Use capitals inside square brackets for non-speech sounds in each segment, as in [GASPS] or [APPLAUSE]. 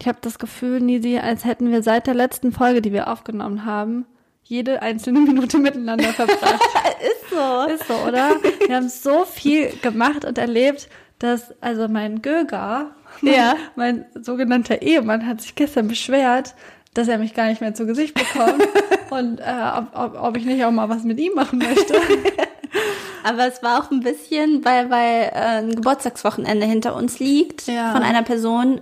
Ich habe das Gefühl, Nisi, als hätten wir seit der letzten Folge, die wir aufgenommen haben, jede einzelne Minute miteinander verbracht. [LAUGHS] Ist so. Ist so, oder? Wir haben so viel gemacht und erlebt, dass also mein Göger, Ja. mein sogenannter Ehemann, hat sich gestern beschwert, dass er mich gar nicht mehr zu Gesicht bekommt [LAUGHS] und äh, ob, ob, ob ich nicht auch mal was mit ihm machen möchte. [LAUGHS] Aber es war auch ein bisschen, weil, weil äh, ein Geburtstagswochenende hinter uns liegt Ja. von einer Person,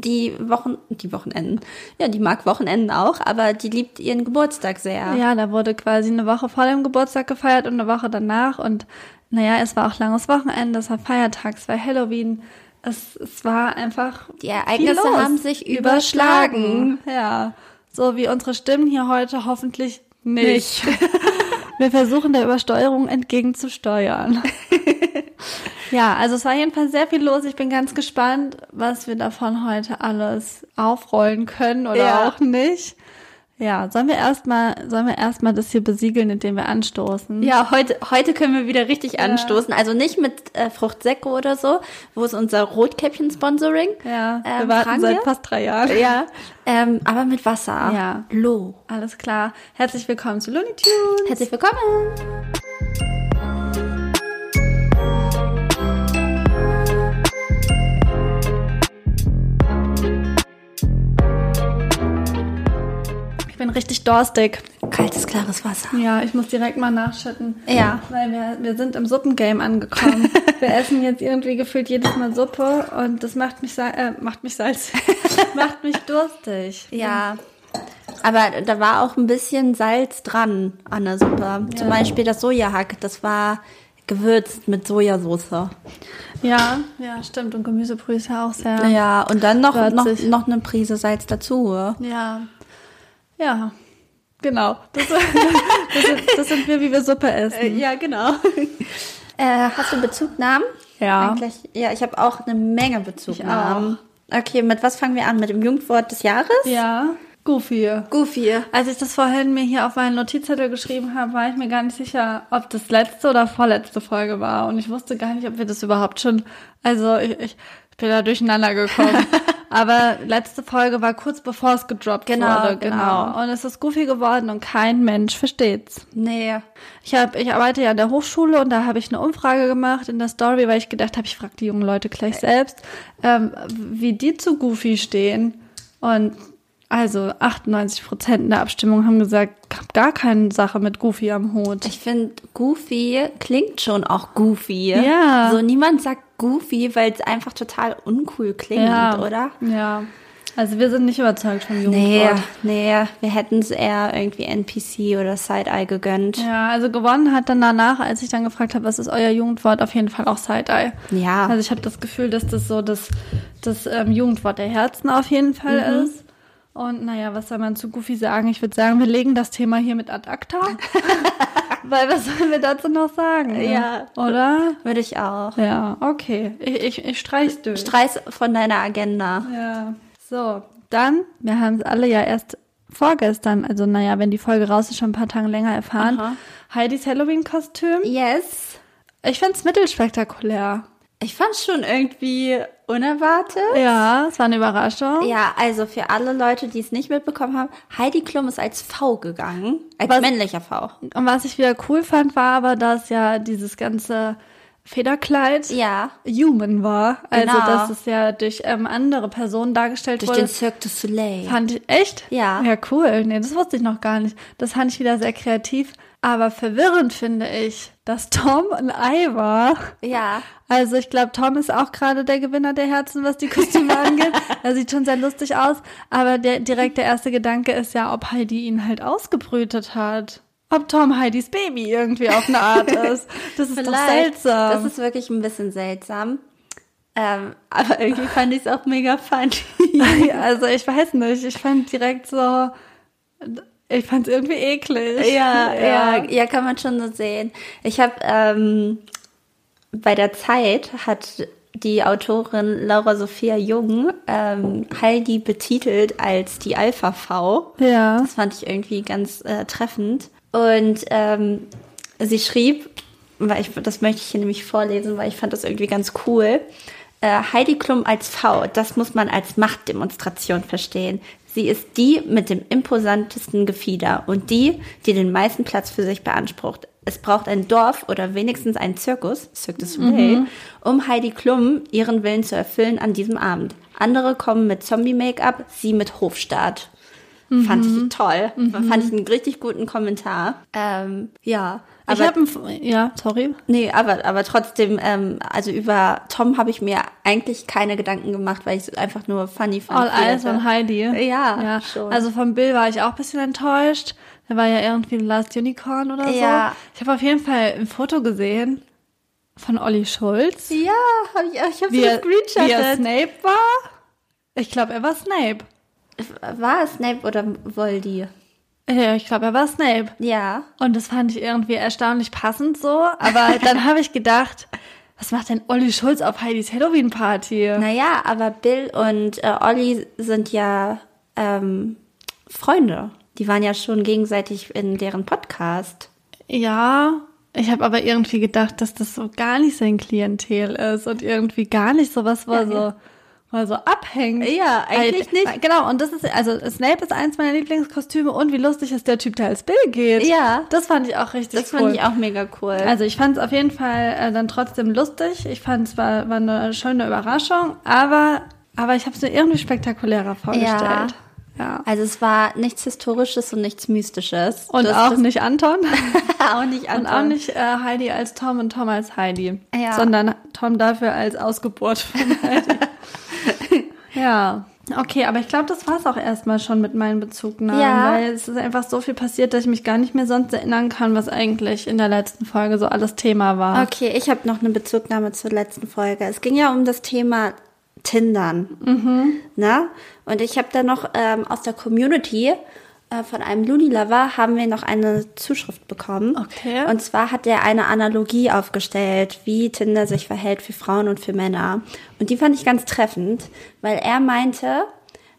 die Wochen, die Wochenenden, ja, die mag Wochenenden auch, aber die liebt ihren Geburtstag sehr. Ja, da wurde quasi eine Woche vor dem Geburtstag gefeiert und eine Woche danach. Und naja, es war auch langes Wochenende, es war Feiertag, es war Halloween. Es, es war einfach. Die Ereignisse haben sich überschlagen. Ja. So wie unsere Stimmen hier heute hoffentlich nicht. [LAUGHS] Wir versuchen der Übersteuerung entgegenzusteuern. [LAUGHS] ja, also es war jedenfalls sehr viel los. Ich bin ganz gespannt, was wir davon heute alles aufrollen können oder Ja. auch nicht. Ja, sollen wir erstmal, sollen wir erstmal das hier besiegeln, indem wir anstoßen? Ja, heute, heute können wir wieder richtig anstoßen. Also nicht mit äh, Fruchtsäcke oder so. Wo ist unser Rotkäppchen-Sponsoring? Ja, wir Ähm, warten fragen seit wir? fast drei Jahren. Ja, ähm, aber mit Wasser. Ja. Loh. Alles klar. Herzlich willkommen zu Looney Tunes. Herzlich willkommen. Bin richtig dorstig. Kaltes, klares Wasser. Ja, ich muss direkt mal nachschütten. Ja. Weil wir, wir sind im Suppengame angekommen. [LAUGHS] wir essen jetzt irgendwie gefühlt jedes Mal Suppe und das macht mich, äh, macht mich salzig. [LAUGHS] macht mich durstig. Ja. Aber da war auch ein bisschen Salz dran an der Suppe. Zum Beispiel das Sojahack, das war gewürzt mit Sojasauce. Ja, ja, stimmt. Und Gemüsebrühe ist ja auch sehr. Ja, und dann noch, noch, noch eine Prise Salz dazu. Ja. Ja. Genau. [LAUGHS] Das, das, sind, das sind wir, wie wir Suppe essen. Ja, genau. [LAUGHS] äh, hast du Bezugnahmen? Ja. Eigentlich, ja, ich habe auch eine Menge Bezugnahmen. Okay, mit was fangen wir an? Mit dem Jugendwort des Jahres? Ja. Goofy. Goofy. Als ich das vorhin mir hier auf meinen Notizzettel geschrieben habe, war ich mir gar nicht sicher, ob das letzte oder vorletzte Folge war. Und ich wusste gar nicht, ob wir das überhaupt schon. Also ich, ich bin da durcheinander gekommen. [LAUGHS] Aber letzte Folge war kurz bevor es gedroppt Genau, wurde. genau. Und es ist goofy geworden und kein Mensch versteht's. Nee. Ich hab, ich arbeite ja an der Hochschule und da habe ich eine Umfrage gemacht in der Story, weil ich gedacht habe, ich frage die jungen Leute gleich selbst, ähm, wie die zu Goofy stehen. Und also 98 Prozent in der Abstimmung haben gesagt, hab gar keine Sache mit Goofy am Hut. Ich finde, Goofy klingt schon auch goofy. Ja. So niemand sagt Goofy, weil es einfach total uncool klingt, oder? Ja. Also wir sind nicht überzeugt vom Nee, Jugendwort. nee, wir hätten es eher irgendwie NPC oder Side-Eye gegönnt. Ja, also gewonnen hat dann danach, als ich dann gefragt habe, was ist euer Jugendwort, auf jeden Fall auch Side-Eye. Ja. Also ich habe das Gefühl, dass das so das, das ähm, Jugendwort der Herzen auf jeden Fall Mhm. ist. Und naja, was soll man zu Goofy sagen? Ich würde sagen, wir legen das Thema hier mit ad acta. [LAUGHS] Weil was sollen wir dazu noch sagen? Ja. Oder? Würde ich auch. Ja, okay. Ich, ich, ich streich's durch. Streiß von deiner Agenda. Ja. So, dann, wir haben es alle ja erst vorgestern, also naja, wenn die Folge raus ist, schon ein paar Tage länger erfahren. Aha. Heidis Halloween-Kostüm. Yes. Ich find's mittelspektakulär. Ich fand schon irgendwie unerwartet. Ja, es war eine Überraschung. Ja, also für alle Leute, die es nicht mitbekommen haben, Heidi Klum ist als V gegangen. Als Was- männlicher V. Und was ich wieder cool fand, war aber, dass ja dieses ganze Federkleid Ja. human war. Also, Genau. dass es ja durch ähm, andere Personen dargestellt Durch wurde. den Cirque du Soleil. Fand ich echt? Ja. Ja, cool. Nee, das wusste ich noch gar nicht. Das fand ich wieder sehr kreativ. Aber verwirrend finde ich, dass Tom ein Ei war. Ja. Also ich glaube, Tom ist auch gerade der Gewinner der Herzen, was die Kostüme [LAUGHS] angeht. Er sieht schon sehr lustig aus. Aber der direkt der erste Gedanke ist ja, ob Heidi ihn halt ausgebrütet hat. Ob Tom Heidis Baby irgendwie auf eine Art [LAUGHS] ist. Das ist doch seltsam. Das ist wirklich ein bisschen seltsam. Ähm, aber irgendwie fand ich es auch mega funny. [LAUGHS] also ich weiß nicht. Ich fand direkt so, ich fand es irgendwie eklig. Ja, ja, ja, kann man schon so sehen. Ich habe ähm, bei der Zeit hat die Autorin Laura Sophia Jung ähm, Heidi betitelt als die Alpha V. Ja. Das fand ich irgendwie ganz äh, treffend. Und ähm, sie schrieb, weil ich, das möchte ich hier nämlich vorlesen, weil ich fand das irgendwie ganz cool. Äh, Heidi Klum als V, das muss man als Machtdemonstration verstehen. Sie ist die mit dem imposantesten Gefieder und die, die den meisten Platz für sich beansprucht. Es braucht ein Dorf oder wenigstens einen Zirkus, Cirque du Soleil, um Heidi Klum ihren Willen zu erfüllen an diesem Abend. Andere kommen mit Zombie-Make-up, sie mit Hofstaat. Fand ich toll. Fand ich einen richtig guten Kommentar. Ähm, ja. Ich Aber, habe ja, sorry. nee, aber, aber trotzdem, ähm, also über Tom habe ich mir eigentlich keine Gedanken gemacht, weil ich es einfach nur funny fand. All Eyes on Heidi. Ja, ja. schon. Also von Bill war ich auch ein bisschen enttäuscht. Der war ja irgendwie ein Last Unicorn oder so. Ja. Ich habe auf jeden Fall ein Foto gesehen von Olli Schulz. Ja, hab ich, ich habe so er, wie er gescreenshottet. Snape war. Ich glaube, er war Snape. War es Snape oder Voldy? Ja, ich glaube, er war Snape. Ja. Und das fand ich irgendwie erstaunlich passend so. Aber [LAUGHS] dann habe ich gedacht, was macht denn Olli Schulz auf Heidis Halloween-Party? Naja, aber Bill und äh, Olli sind ja ähm, Freunde. Die waren ja schon gegenseitig in deren Podcast. Ja, ich habe aber irgendwie gedacht, dass das so gar nicht sein Klientel ist und irgendwie gar nicht sowas war so mal so abhängt. Ja, eigentlich Weil- nicht. Genau, und das ist, also Snape ist eins meiner Lieblingskostüme und wie lustig ist der Typ, der als Bill geht. Ja. Das fand ich auch richtig Das cool. fand ich auch mega cool. Also ich fand es auf jeden Fall äh, dann trotzdem lustig. Ich fand es war, war eine schöne Überraschung, aber, aber ich habe es mir irgendwie spektakulärer vorgestellt. Ja. Also es war nichts Historisches und nichts Mystisches. Und Das- auch das- nicht Anton. [LAUGHS] auch nicht Und Anton. auch nicht äh, Heidi als Tom und Tom als Heidi. Ja. Sondern Tom dafür als Ausgeburt von [LAUGHS] Heidi. [LAUGHS] ja. Okay, aber ich glaube, das war's auch erstmal schon mit meinen Bezugnahmen, Ja. weil es ist einfach so viel passiert, dass ich mich gar nicht mehr sonst erinnern kann, was eigentlich in der letzten Folge so alles Thema war. Okay, ich habe noch eine Bezugnahme zur letzten Folge. Es ging ja um das Thema Tindern. Ne? Und ich habe da noch ähm, aus der Community von einem Looney-Lover haben wir noch eine Zuschrift bekommen. Okay. Und zwar hat er eine Analogie aufgestellt, wie Tinder sich verhält für Frauen und für Männer. Und die fand ich ganz treffend, weil er meinte,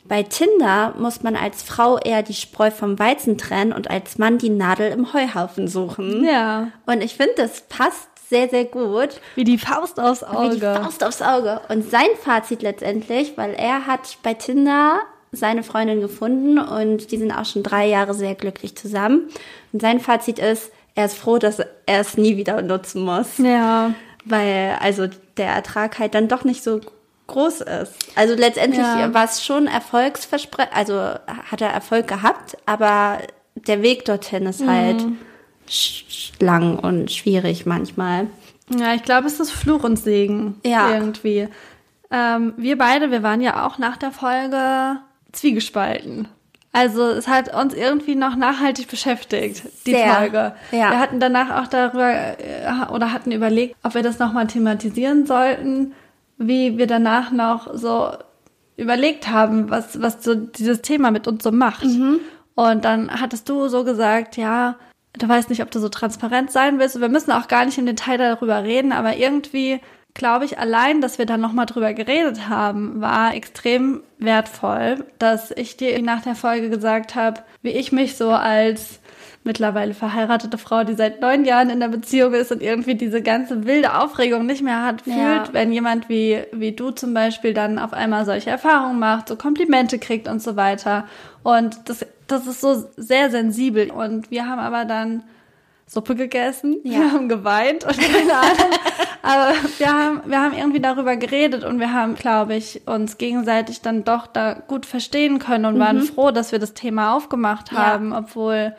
bei Tinder muss man als Frau eher die Spreu vom Weizen trennen und als Mann die Nadel im Heuhaufen suchen. Ja. Und ich finde, das passt sehr, sehr gut. Wie die Faust aufs Wie die Auge. Faust aufs Auge. Und sein Fazit letztendlich, weil er hat bei Tinder seine Freundin gefunden und die sind auch schon drei Jahre sehr glücklich zusammen. Und sein Fazit ist, er ist froh, dass er es nie wieder nutzen muss. Ja. Weil also der Ertrag halt dann doch nicht so groß ist. Also letztendlich Ja. war es schon Erfolgsversprechen, also hat er Erfolg gehabt, aber der Weg dorthin ist halt Mhm. sch- lang und schwierig manchmal. Ja, ich glaube, es ist Fluch und Segen. Ja. Irgendwie. Ähm, wir beide, wir waren ja auch nach der Folge zwiegespalten. Also es hat uns irgendwie noch nachhaltig beschäftigt, die Sehr. Folge. Ja. Wir hatten danach auch darüber äh, oder hatten überlegt, ob wir das nochmal thematisieren sollten, wie wir danach noch so überlegt haben, was, was so dieses Thema mit uns so macht. Und dann hattest du so gesagt, ja, du weißt nicht, ob du so transparent sein willst. Und wir müssen auch gar nicht im Detail darüber reden, aber irgendwie glaube ich, allein, dass wir dann nochmal drüber geredet haben, war extrem wertvoll, dass ich dir nach der Folge gesagt habe, wie ich mich so als mittlerweile verheiratete Frau, die seit neun Jahren in der Beziehung ist und irgendwie diese ganze wilde Aufregung nicht mehr hat, fühlt, Ja. wenn jemand wie, wie du zum Beispiel dann auf einmal solche Erfahrungen macht, so Komplimente kriegt und so weiter. Und das, das ist so sehr sensibel. Und wir haben aber dann Suppe gegessen, Ja. wir haben geweint und keine Ahnung. [LAUGHS] Aber wir haben, wir haben irgendwie darüber geredet und wir haben, glaube ich, uns gegenseitig dann doch da gut verstehen können und waren froh, dass wir das Thema aufgemacht Mhm. Ja. haben, obwohl,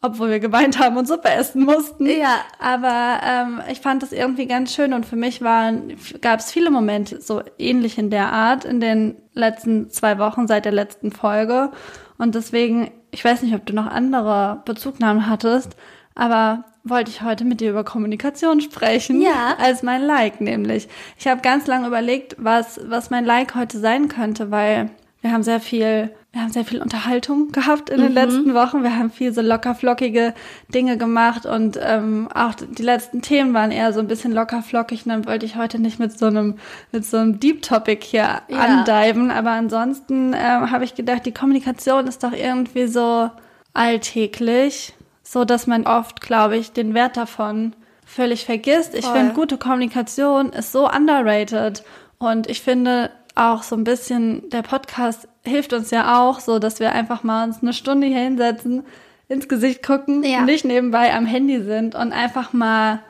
obwohl wir geweint haben und Suppe essen mussten. Ja. Aber ähm, ich fand das irgendwie ganz schön und für mich waren, gab es viele Momente so ähnlich in der Art in den letzten zwei Wochen seit der letzten Folge. Und deswegen, ich weiß nicht, ob du noch andere Bezugnahmen hattest, aber wollte ich heute mit dir über Kommunikation sprechen. Ja. Als mein Like nämlich. Ich habe ganz lange überlegt, was, was mein Like heute sein könnte, weil wir haben sehr viel, wir haben sehr viel Unterhaltung gehabt in den letzten Wochen. Wir haben viel so locker flockige Dinge gemacht und ähm, auch die letzten Themen waren eher so ein bisschen locker flockig. Und dann wollte ich heute nicht mit so einem mit so einem Deep Topic hier Ja. andiven. Aber ansonsten ähm, habe ich gedacht, die Kommunikation ist doch irgendwie so alltäglich, so dass man oft, glaube ich, den Wert davon völlig vergisst. Ich finde, gute Kommunikation ist so underrated. Und ich finde auch so ein bisschen, der Podcast hilft uns ja auch, so dass wir einfach mal uns eine Stunde hier hinsetzen, ins Gesicht gucken, Ja. nicht nebenbei am Handy sind und einfach mal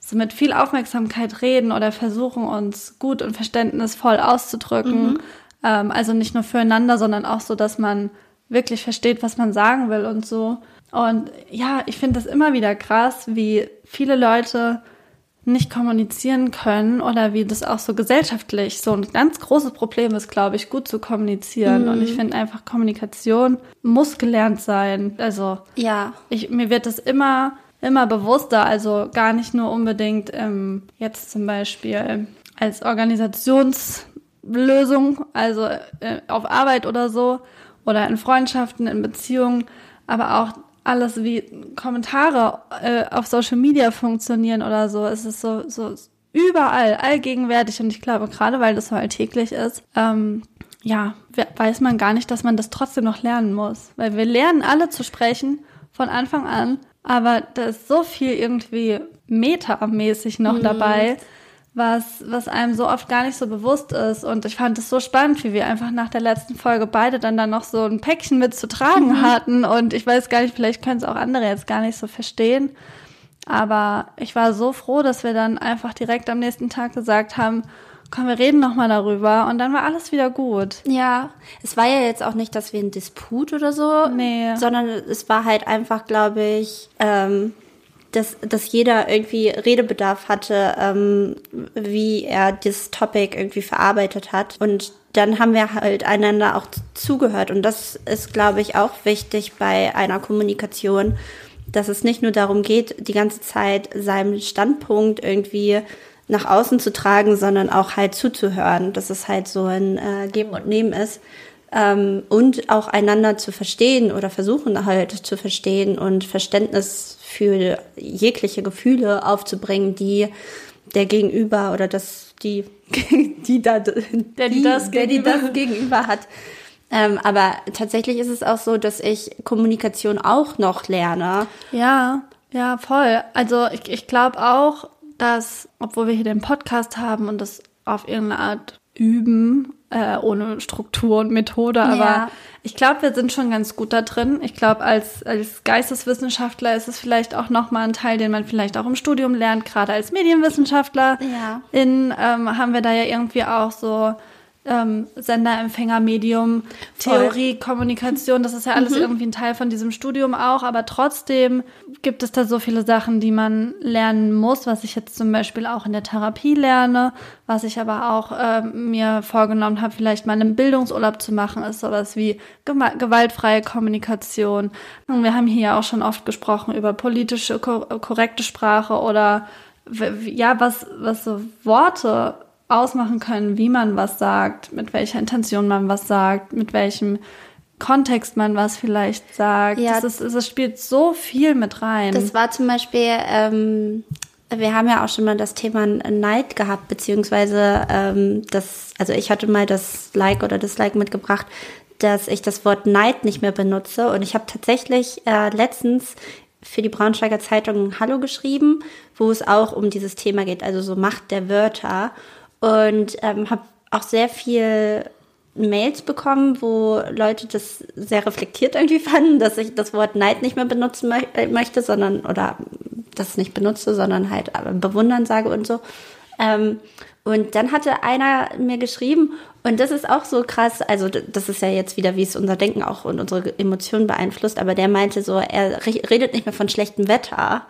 so mit viel Aufmerksamkeit reden oder versuchen, uns gut und verständnisvoll auszudrücken. Ähm, also nicht nur füreinander, sondern auch so, dass man wirklich versteht, was man sagen will und so. Und ja, ich finde das immer wieder krass, wie viele Leute nicht kommunizieren können oder wie das auch so gesellschaftlich so ein ganz großes Problem ist, glaube ich, gut zu kommunizieren. Und ich finde einfach, Kommunikation muss gelernt sein. Also Ja. ich, mir wird das immer, immer bewusster, also gar nicht nur unbedingt ähm, jetzt zum Beispiel als Organisationslösung, also äh, auf Arbeit oder so, oder in Freundschaften, in Beziehungen, aber auch alles wie Kommentare äh, auf Social Media funktionieren oder so. Es ist so, so überall, allgegenwärtig und ich glaube, gerade weil das so alltäglich ist, ähm, ja, we- weiß man gar nicht, dass man das trotzdem noch lernen muss. Weil wir lernen alle zu sprechen von Anfang an, aber da ist so viel irgendwie metamäßig noch dabei, was, was einem so oft gar nicht so bewusst ist. Und ich fand es so spannend, wie wir einfach nach der letzten Folge beide dann dann noch so ein Päckchen mit zu tragen hatten. Und ich weiß gar nicht, vielleicht können es auch andere jetzt gar nicht so verstehen. Aber ich war so froh, dass wir dann einfach direkt am nächsten Tag gesagt haben, komm, wir reden noch mal darüber. Und dann war alles wieder gut. Ja, es war ja jetzt auch nicht, dass wir einen Disput oder so, Nee. sondern es war halt einfach, glaube ich, ähm, dass, dass jeder irgendwie Redebedarf hatte, ähm, wie er das Topic irgendwie verarbeitet hat. Und dann haben wir halt einander auch zugehört. Und das ist, glaube ich, auch wichtig bei einer Kommunikation, dass es nicht nur darum geht, die ganze Zeit seinem Standpunkt irgendwie nach außen zu tragen, sondern auch halt zuzuhören, dass es halt so ein äh, Geben und Nehmen ist. Ähm, und auch einander zu verstehen oder versuchen halt zu verstehen und Verständnis für jegliche Gefühle aufzubringen, die der Gegenüber oder das die [LAUGHS] die da der die das der die gegenüber- das gegenüber hat. Ähm, aber tatsächlich ist es auch so, dass ich Kommunikation auch noch lerne. Ja, ja, voll. Also ich, ich glaube auch, dass, obwohl wir hier den Podcast haben und das auf irgendeine Art üben, äh, ohne Struktur und Methode, aber Ja. ich glaube, wir sind schon ganz gut da drin. Ich glaube, als, als Geisteswissenschaftler ist es vielleicht auch nochmal ein Teil, den man vielleicht auch im Studium lernt, gerade als Medienwissenschaftler. Ja. In, ähm, haben wir da ja irgendwie auch so ähm, Sender, Empfänger, Medium, Theorie, Kommunikation, das ist ja alles irgendwie ein Teil von diesem Studium auch, aber trotzdem gibt es da so viele Sachen, die man lernen muss, was ich jetzt zum Beispiel auch in der Therapie lerne, was ich aber auch ähm, mir vorgenommen habe, vielleicht mal einen Bildungsurlaub zu machen, ist sowas wie gewaltfreie Kommunikation. Und wir haben hier ja auch schon oft gesprochen über politische, ko korrekte Sprache oder ja, was, was so Worte ausmachen können, wie man was sagt, mit welcher Intention man was sagt, mit welchem Kontext man was vielleicht sagt. Ja. Das, ist, das spielt so viel mit rein. Das war zum Beispiel, ähm, wir haben ja auch schon mal das Thema Neid gehabt, beziehungsweise ähm, das, also ich hatte mal das Like oder Dislike mitgebracht, dass ich das Wort Neid nicht mehr benutze. Und ich habe tatsächlich äh, letztens für die Braunschweiger Zeitung Hallo geschrieben, wo es auch um dieses Thema geht, also so Macht der Wörter. Und ähm, habe auch sehr viel Mails bekommen, wo Leute das sehr reflektiert irgendwie [LAUGHS] fanden, dass ich das Wort Neid nicht mehr benutzen mö äh, möchte, sondern oder das nicht benutze, sondern halt aber bewundern sage und so. Ähm, und dann hatte einer mir geschrieben, und das ist auch so krass, also das ist ja jetzt wieder, wie es unser Denken auch und unsere Emotionen beeinflusst, aber der meinte so, er re- redet nicht mehr von schlechtem Wetter.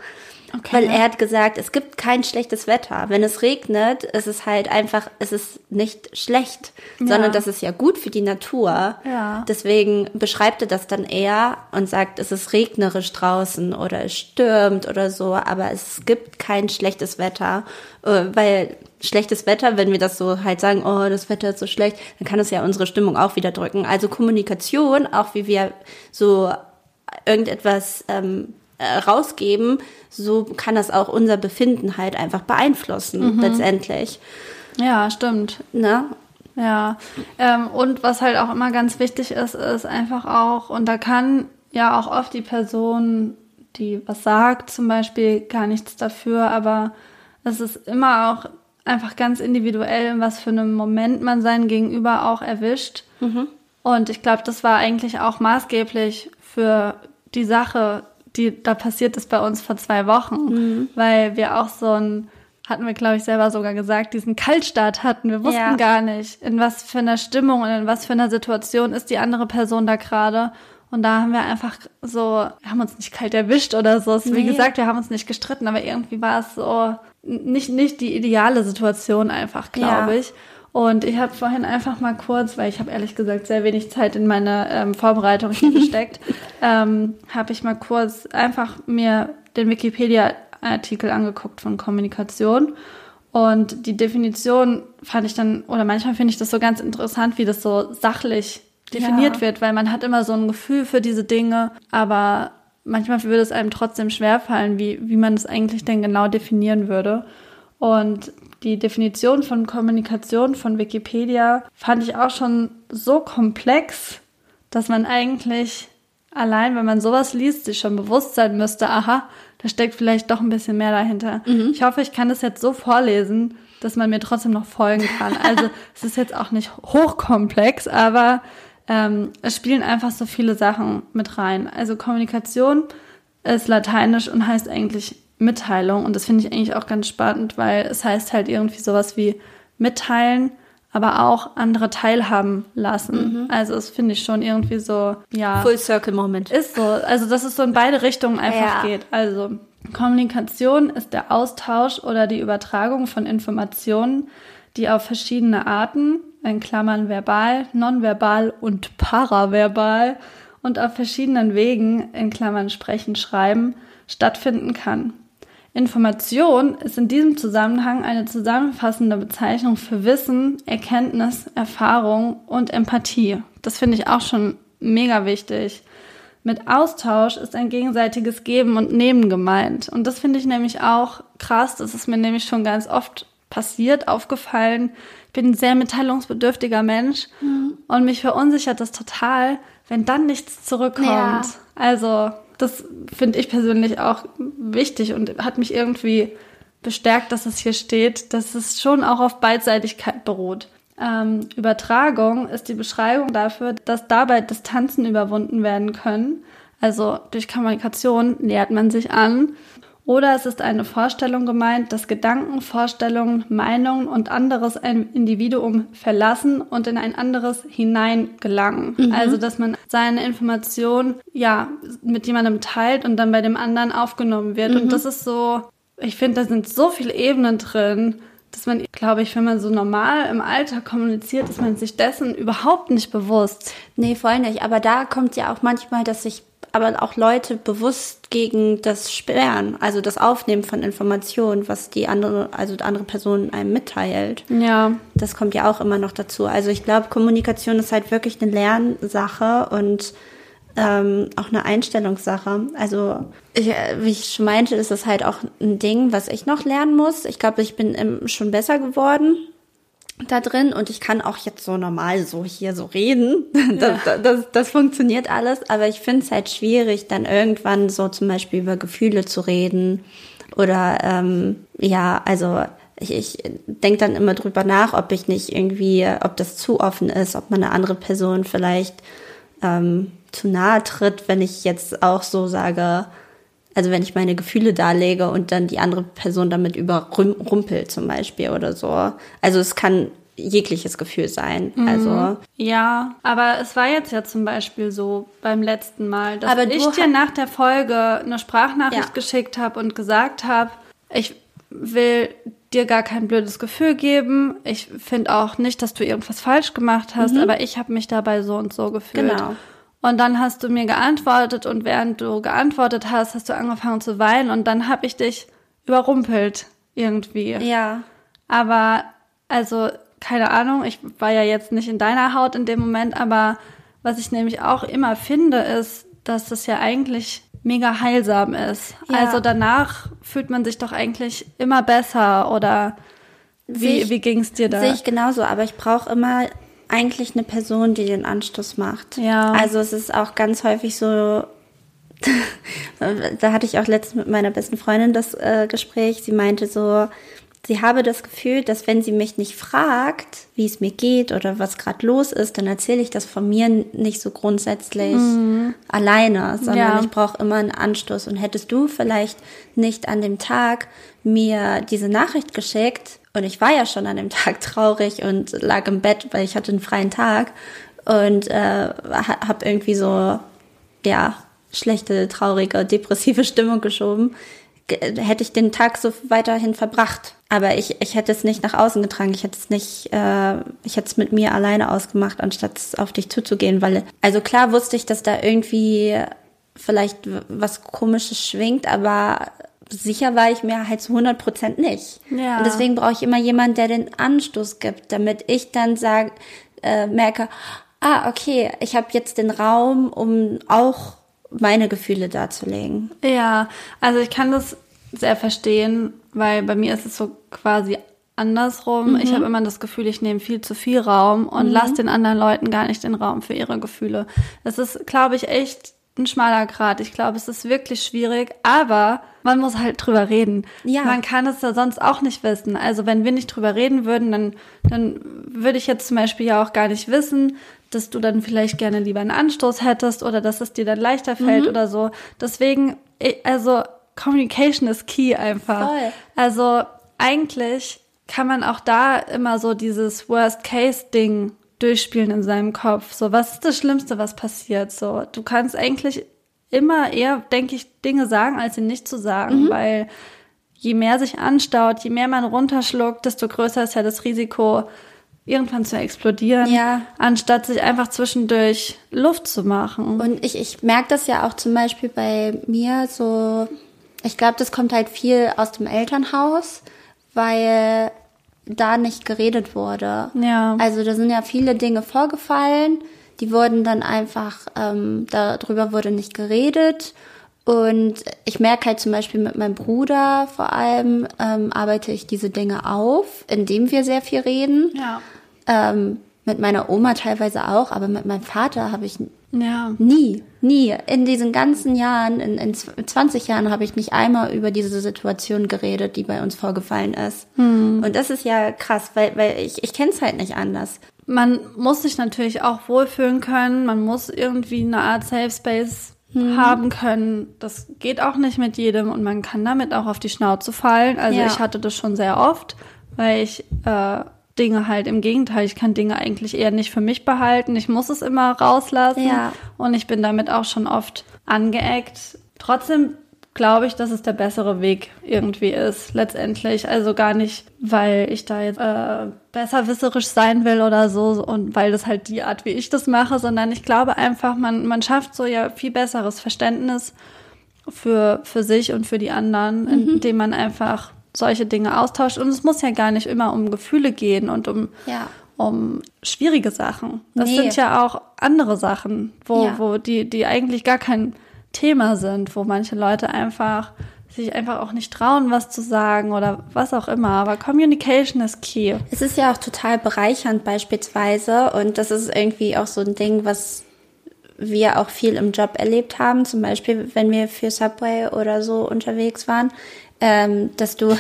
Okay. Weil er hat gesagt, es gibt kein schlechtes Wetter. Wenn es regnet, ist es halt einfach, es ist nicht schlecht, sondern das ist ja gut für die Natur. Ja. Deswegen beschreibt er das dann eher und sagt, es ist regnerisch draußen oder es stürmt oder so, aber es gibt kein schlechtes Wetter, äh, weil schlechtes Wetter, wenn wir das so halt sagen, oh, das Wetter ist so schlecht, dann kann es ja unsere Stimmung auch wieder drücken. Also Kommunikation, auch wie wir so irgendetwas ähm, äh, rausgeben, so kann das auch unser Befinden halt einfach beeinflussen, letztendlich. ja, stimmt. Ne? Ja, ähm, und was halt auch immer ganz wichtig ist, ist einfach auch, und da kann ja auch oft die Person, die was sagt, zum Beispiel gar nichts dafür, aber es ist immer auch einfach ganz individuell, in was für einem Moment man seinen Gegenüber auch erwischt. Und ich glaube, das war eigentlich auch maßgeblich für die Sache, die da passiert ist bei uns vor zwei Wochen, weil wir auch so ein hatten wir, glaube ich, selber sogar gesagt, diesen Kaltstart hatten. Wir wussten Ja. gar nicht, in was für einer Stimmung und in was für einer Situation ist die andere Person da gerade. Und da haben wir einfach so, wir haben uns nicht kalt erwischt oder so. Wie Nee. gesagt, wir haben uns nicht gestritten, aber irgendwie war es so nicht, nicht die ideale Situation einfach, glaube Ja. ich. Und ich habe vorhin einfach mal kurz, weil ich habe ehrlich gesagt sehr wenig Zeit in meine ähm, Vorbereitung hier [LAUGHS] gesteckt, ähm, habe ich mal kurz einfach mir den Wikipedia-Artikel angeguckt von Kommunikation. Und die Definition fand ich dann, oder manchmal finde ich das so ganz interessant, wie das so sachlich definiert Ja. wird, weil man hat immer so ein Gefühl für diese Dinge, aber manchmal würde es einem trotzdem schwerfallen, wie, wie man es eigentlich denn genau definieren würde. Und die Definition von Kommunikation von Wikipedia fand ich auch schon so komplex, dass man eigentlich allein, wenn man sowas liest, sich schon bewusst sein müsste, aha, da steckt vielleicht doch ein bisschen mehr dahinter. Ich hoffe, ich kann das jetzt so vorlesen, dass man mir trotzdem noch folgen kann. [LAUGHS] Also es ist jetzt auch nicht hochkomplex, aber ähm, es spielen einfach so viele Sachen mit rein. Also Kommunikation ist lateinisch und heißt eigentlich Mitteilung. Und das finde ich eigentlich auch ganz spannend, weil es heißt halt irgendwie sowas wie mitteilen, aber auch andere teilhaben lassen. Also das finde ich schon irgendwie so, ja. Full Circle Moment. Ist so. Also, dass es so in beide Richtungen einfach Ja. geht. Also, Kommunikation ist der Austausch oder die Übertragung von Informationen, die auf verschiedene Arten, in Klammern verbal, nonverbal und paraverbal und auf verschiedenen Wegen, in Klammern sprechen, schreiben, stattfinden kann. Information ist in diesem Zusammenhang eine zusammenfassende Bezeichnung für Wissen, Erkenntnis, Erfahrung und Empathie. Das finde ich auch schon mega wichtig. Mit Austausch ist ein gegenseitiges Geben und Nehmen gemeint. Und das finde ich nämlich auch krass. Das ist mir nämlich schon ganz oft passiert, aufgefallen. Ich bin ein sehr mitteilungsbedürftiger Mensch und mich verunsichert das total, wenn dann nichts zurückkommt. Ja. Also, das finde ich persönlich auch wichtig und hat mich irgendwie bestärkt, dass es hier steht, dass es schon auch auf Beidseitigkeit beruht. Ähm, Übertragung ist die Beschreibung dafür, dass dabei Distanzen überwunden werden können. Also durch Kommunikation nähert man sich an. Oder es ist eine Vorstellung gemeint, dass Gedanken, Vorstellungen, Meinungen und anderes ein Individuum verlassen und in ein anderes hineingelangen. Also, dass man seine Information, ja, mit jemandem teilt und dann bei dem anderen aufgenommen wird. Und das ist so, ich finde, da sind so viele Ebenen drin, dass man, glaube ich, wenn man so normal im Alltag kommuniziert, ist man sich dessen überhaupt nicht bewusst. Nee, voll nicht. Aber da kommt ja auch manchmal, dass sich aber auch Leute bewusst gegen das Sperren, also das Aufnehmen von Informationen, was die andere, also die andere Person einem mitteilt. Ja. Das kommt ja auch immer noch dazu. Also ich glaube, Kommunikation ist halt wirklich eine Lernsache und ähm, auch eine Einstellungssache. Also ich, wie ich schon meinte, ist das halt auch ein Ding, was ich noch lernen muss. Ich glaube, ich bin schon besser geworden da drin und ich kann auch jetzt so normal so hier so reden. [LAUGHS] Das, das, das, das funktioniert alles, aber ich finde es halt schwierig, dann irgendwann so zum Beispiel über Gefühle zu reden oder ähm, ja, also ich, ich denke dann immer drüber nach, ob ich nicht irgendwie, ob das zu offen ist, ob man eine andere Person vielleicht ähm, zu nahe tritt, wenn ich jetzt auch so sage, also wenn ich meine Gefühle darlege und dann die andere Person damit überrumpelt zum Beispiel oder so. Also es kann jegliches Gefühl sein. Also Ja, aber es war jetzt ja zum Beispiel so beim letzten Mal, dass Aber ich dir nach der Folge eine Sprachnachricht Ja. geschickt habe und gesagt habe, ich will dir gar kein blödes Gefühl geben. Ich finde auch nicht, dass du irgendwas falsch gemacht hast, aber ich habe mich dabei so und so gefühlt. Mhm. Genau. Und dann hast du mir geantwortet und während du geantwortet hast, hast du angefangen zu weinen und dann habe ich dich überrumpelt irgendwie. ja, Aber, also, keine Ahnung, ich war ja jetzt nicht in deiner Haut in dem Moment, aber was ich nämlich auch immer finde, ist, dass das ja eigentlich mega heilsam ist. Ja. Also danach fühlt man sich doch eigentlich immer besser oder wie, ich- wie ging es dir da? sehe ich genauso. Aber ich brauche immer eigentlich eine Person, die den Anstoß macht. Ja. Also es ist auch ganz häufig so. [LAUGHS] da hatte ich auch letztens mit meiner besten Freundin das äh, Gespräch. Sie meinte so, sie habe das Gefühl, dass wenn sie mich nicht fragt, wie es mir geht oder was gerade los ist, dann erzähle ich das von mir nicht so grundsätzlich mhm. alleine, sondern ja. ich brauche immer einen Anstoß. Und hättest du vielleicht nicht an dem Tag mir diese Nachricht geschickt und ich war ja schon an dem [LAUGHS] Tag traurig und lag im Bett, weil ich hatte einen freien Tag und äh, habe irgendwie so ja schlechte, traurige, depressive [LAUGHS] Stimmung geschoben, hätte ich den Tag so weiterhin verbracht. Aber ich, ich hätte es nicht nach außen getragen. Ich hätte es nicht, äh, ich hätte es mit mir alleine ausgemacht, anstatt auf dich zuzugehen. Weil, also klar wusste ich, dass da irgendwie vielleicht was Komisches schwingt, aber sicher war ich mir halt zu 100 Prozent nicht. Ja. Und deswegen brauche ich immer jemanden, der den Anstoß gibt, damit ich dann sage, äh, merke, ah, okay, ich habe jetzt den Raum, um auch meine Gefühle darzulegen. Ja, also ich kann das sehr verstehen, weil bei mir ist es so quasi andersrum. Mhm. Ich habe immer das Gefühl, ich nehme viel zu viel Raum und mhm. lasse den anderen Leuten gar nicht den Raum für ihre Gefühle. Das ist, glaube ich, echt ein schmaler Grad. Ich glaube, es ist wirklich schwierig, aber man muss halt drüber reden. Ja. Man kann es ja sonst auch nicht wissen. Also wenn wir nicht drüber reden würden, dann, dann würde ich jetzt zum Beispiel ja auch gar nicht wissen, dass du dann vielleicht gerne lieber einen Anstoß hättest oder dass es dir dann leichter fällt mhm. oder so. Deswegen, also Communication ist key einfach. Voll. Also eigentlich kann man auch da immer so dieses Worst-Case-Ding durchspielen in seinem Kopf. So, was ist das Schlimmste, was passiert? So, du kannst eigentlich immer eher, denke ich, Dinge sagen, als sie nicht zu sagen, mhm. weil je mehr sich anstaut, je mehr man runterschluckt, desto größer ist ja das Risiko, irgendwann zu explodieren, ja. anstatt sich einfach zwischendurch Luft zu machen. Und ich, ich merke das ja auch zum Beispiel bei mir so, ich glaube, das kommt halt viel aus dem Elternhaus, weil da nicht geredet wurde. Ja. Also da sind ja viele Dinge vorgefallen, die wurden dann einfach, ähm, darüber wurde nicht geredet. Und ich merke halt zum Beispiel mit meinem Bruder vor allem, ähm, arbeite ich diese Dinge auf, indem wir sehr viel reden. Ja. Ähm, mit meiner Oma teilweise auch, aber mit meinem Vater habe ich ja. nie, nie. In diesen ganzen Jahren, in, in 20 Jahren habe ich nicht einmal über diese Situation geredet, die bei uns vorgefallen ist. Hm. Und das ist ja krass, weil, weil ich, ich kenne es halt nicht anders. Man muss sich natürlich auch wohlfühlen können, man muss irgendwie eine Art Safe Space hm. haben können. Das geht auch nicht mit jedem und man kann damit auch auf die Schnauze fallen. Also ja. ich hatte das schon sehr oft, weil ich äh, Dinge halt. Im Gegenteil, ich kann Dinge eigentlich eher nicht für mich behalten. Ich muss es immer rauslassen. Ja. Und ich bin damit auch schon oft angeeckt. Trotzdem glaube ich, dass es der bessere Weg irgendwie ist, letztendlich. Also gar nicht, weil ich da jetzt äh, besserwisserisch sein will oder so und weil das halt die Art, wie ich das mache, sondern ich glaube einfach, man, man schafft so ja viel besseres Verständnis für, für sich und für die anderen, mhm. indem man einfach solche Dinge austauscht. Und es muss ja gar nicht immer um Gefühle gehen und um, ja. um schwierige Sachen. Das nee. sind ja auch andere Sachen, wo, ja. wo die, die eigentlich gar kein Thema sind, wo manche Leute einfach sich einfach auch nicht trauen, was zu sagen oder was auch immer. Aber Communication ist key. Es ist ja auch total bereichernd beispielsweise und das ist irgendwie auch so ein Ding, was wir auch viel im Job erlebt haben. Zum Beispiel, wenn wir für Subway oder so unterwegs waren, ähm, dass du,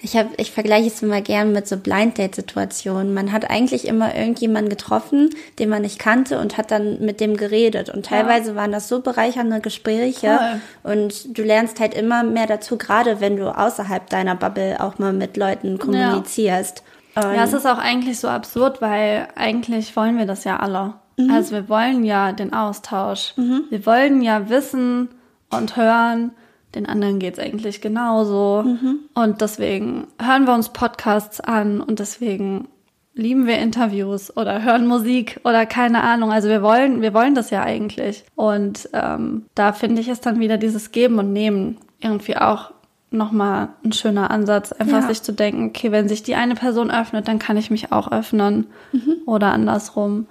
ich habe, ich vergleiche es immer gern mit so Blind Date Situationen. Man hat eigentlich immer irgendjemanden getroffen, den man nicht kannte und hat dann mit dem geredet. Und teilweise ja. waren das so bereichernde Gespräche Voll. und du lernst halt immer mehr dazu, gerade wenn du außerhalb deiner Bubble auch mal mit Leuten kommunizierst. Ja, ja es ist auch eigentlich so absurd, weil eigentlich wollen wir das ja alle. Mhm. Also wir wollen ja den Austausch. Mhm. Wir wollen ja wissen und hören, den anderen geht's eigentlich genauso. Mhm. Und deswegen hören wir uns Podcasts an und deswegen lieben wir Interviews oder hören Musik oder keine Ahnung. Also wir wollen, wir wollen das ja eigentlich. Und ähm, da finde ich es dann wieder dieses Geben und Nehmen irgendwie auch nochmal ein schöner Ansatz, einfach ja. sich zu denken, okay, wenn sich die eine Person öffnet, dann kann ich mich auch öffnen mhm. oder andersrum.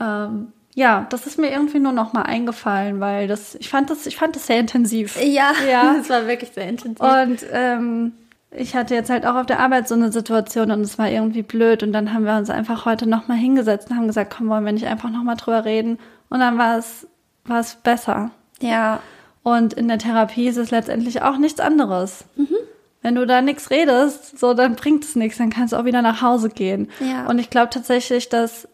Ähm, ja, das ist mir irgendwie nur noch mal eingefallen, weil das, ich fand das, ich fand das sehr intensiv. Ja, ja, [LAUGHS] es war wirklich sehr intensiv. Und ähm, ich hatte jetzt halt auch auf der Arbeit so eine Situation und es war irgendwie blöd und dann haben wir uns einfach heute noch mal hingesetzt und haben gesagt, komm, wollen wir nicht einfach noch mal drüber reden? Und dann war es, war es besser. Ja. Und in der Therapie ist es letztendlich auch nichts anderes. Mhm. Wenn du da nichts redest, so, dann bringt es nichts, dann kannst du auch wieder nach Hause gehen. Ja. Und ich glaube tatsächlich, dass,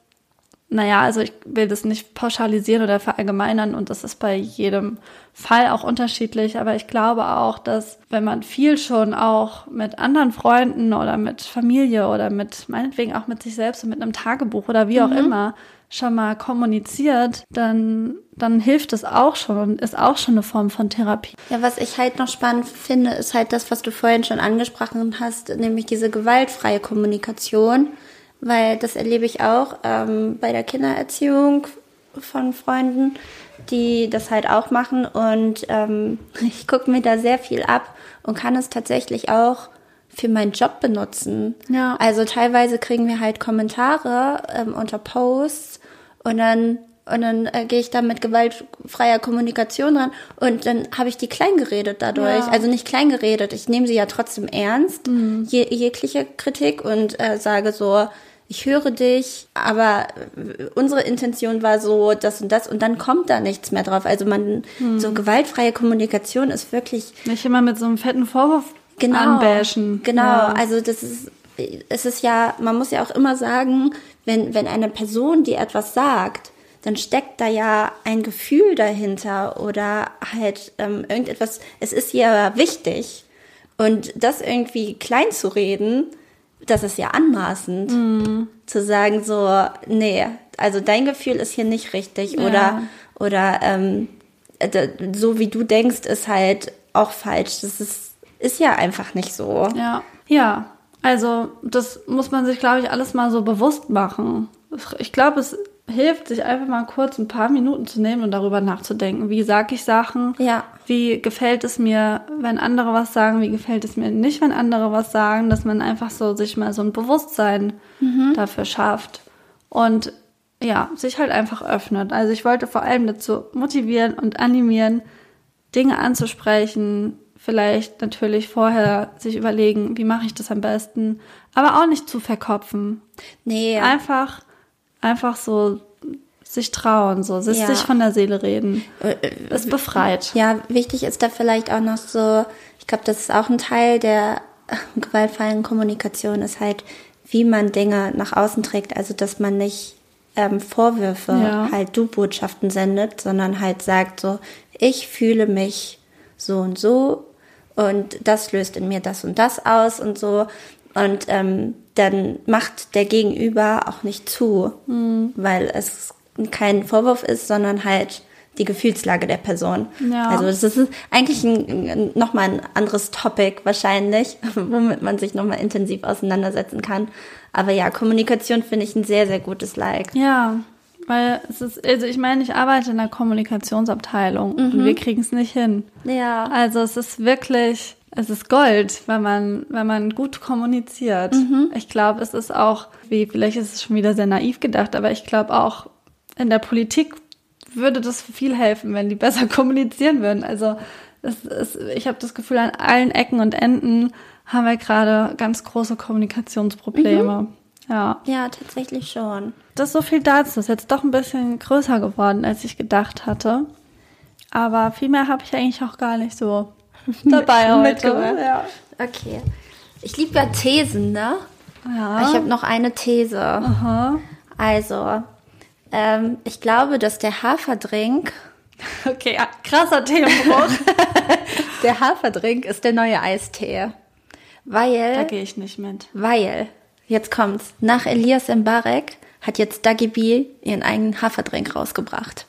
naja, also ich will das nicht pauschalisieren oder verallgemeinern und das ist bei jedem Fall auch unterschiedlich, aber ich glaube auch, dass wenn man viel schon auch mit anderen Freunden oder mit Familie oder mit, meinetwegen auch mit sich selbst und mit einem Tagebuch oder wie auch immer, schon mal kommuniziert, dann, dann hilft es auch schon und ist auch schon eine Form von Therapie. Ja, was ich halt noch spannend finde, ist halt das, was du vorhin schon angesprochen hast, nämlich diese gewaltfreie Kommunikation, weil das erlebe ich auch ähm, bei der Kindererziehung von Freunden, die das halt auch machen und ähm, [LAUGHS] ich gucke mir da sehr viel ab und kann es tatsächlich auch für meinen Job benutzen. Ja. Also teilweise kriegen wir halt Kommentare ähm, unter Posts und dann und dann äh, gehe ich da mit gewaltfreier Kommunikation ran und dann habe ich die klein geredet dadurch. Ja. Also nicht klein geredet, ich nehme sie ja trotzdem ernst, je, jegliche Kritik und äh, sage so, ich höre dich, aber äh, unsere Intention war so, das und das und dann kommt da nichts mehr drauf. Also man, so gewaltfreie Kommunikation ist wirklich Nicht immer mit so einem fetten Vorwurf genau, anbashen. Genau, Ja. also das ist, es ist ja, man muss ja auch immer sagen, wenn, wenn eine Person dir etwas sagt, dann steckt da ja ein Gefühl dahinter oder halt ähm, irgendetwas, es ist ja wichtig. Und das irgendwie klein zu reden, das ist ja anmaßend. Mhm. Zu sagen so, nee, also dein Gefühl ist hier nicht richtig Ja. oder, oder ähm, so wie du denkst, ist halt auch falsch. Das ist, ist ja einfach nicht so. Ja, ja. Also das muss man sich, glaube ich, alles mal so bewusst machen. Ich glaube, es hilft, sich einfach mal kurz ein paar Minuten zu nehmen und darüber nachzudenken. Wie sage ich Sachen? Ja. Wie gefällt es mir, wenn andere was sagen? Wie gefällt es mir nicht, wenn andere was sagen? Dass man einfach so sich mal so ein Bewusstsein dafür schafft. Und ja, sich halt einfach öffnet. Also ich wollte vor allem dazu motivieren und animieren, Dinge anzusprechen, vielleicht natürlich vorher sich überlegen, wie mache ich das am besten, aber auch nicht zu verkopfen. Nee, Einfach, einfach so sich trauen, so sich, Ja. sich von der Seele reden. Es befreit. Ja, wichtig ist da vielleicht auch noch so, ich glaube, das ist auch ein Teil der äh, gewaltfreien Kommunikation, ist halt, wie man Dinge nach außen trägt. Also, dass man nicht ähm, Vorwürfe, Ja. halt Du-Botschaften sendet, sondern halt sagt so, ich fühle mich so und so und das löst in mir das und das aus und so. Und ähm, dann macht der Gegenüber auch nicht zu, weil es kein Vorwurf ist, sondern halt die Gefühlslage der Person. Ja. Also das ist eigentlich ein, nochmal ein anderes Topic wahrscheinlich, [LAUGHS] womit man sich nochmal intensiv auseinandersetzen kann. Aber ja, Kommunikation finde ich ein sehr, sehr gutes Like. Ja, weil es ist, also ich meine, ich arbeite in der Kommunikationsabteilung und wir kriegen es nicht hin. Ja. Also es ist wirklich, es ist Gold, wenn man, wenn man gut kommuniziert. Ich glaube, es ist auch, wie, vielleicht ist es schon wieder sehr naiv gedacht, aber ich glaube auch in der Politik würde das viel helfen, wenn die besser [LAUGHS] kommunizieren würden. Also es ist, ich habe das Gefühl, an allen Ecken und Enden haben wir gerade ganz große Kommunikationsprobleme. Ja. Ja, tatsächlich schon. Das ist so viel dazu. Ist jetzt doch ein bisschen größer geworden, als ich gedacht hatte. Aber viel mehr habe ich eigentlich auch gar nicht so [LAUGHS] dabei heute. Ja. Okay. Ich liebe ja Thesen, ne? Ja. Ich habe noch eine These. Aha. Also, ähm, ich glaube, dass der Haferdrink, [LAUGHS] Okay, ja, krasser Themenbruch. [LAUGHS] der Haferdrink ist der neue Eistee. da Weil, gehe ich nicht mit. weil, jetzt kommt's, nach Elias Mbarek hat jetzt Dagi B ihren eigenen Haferdrink rausgebracht.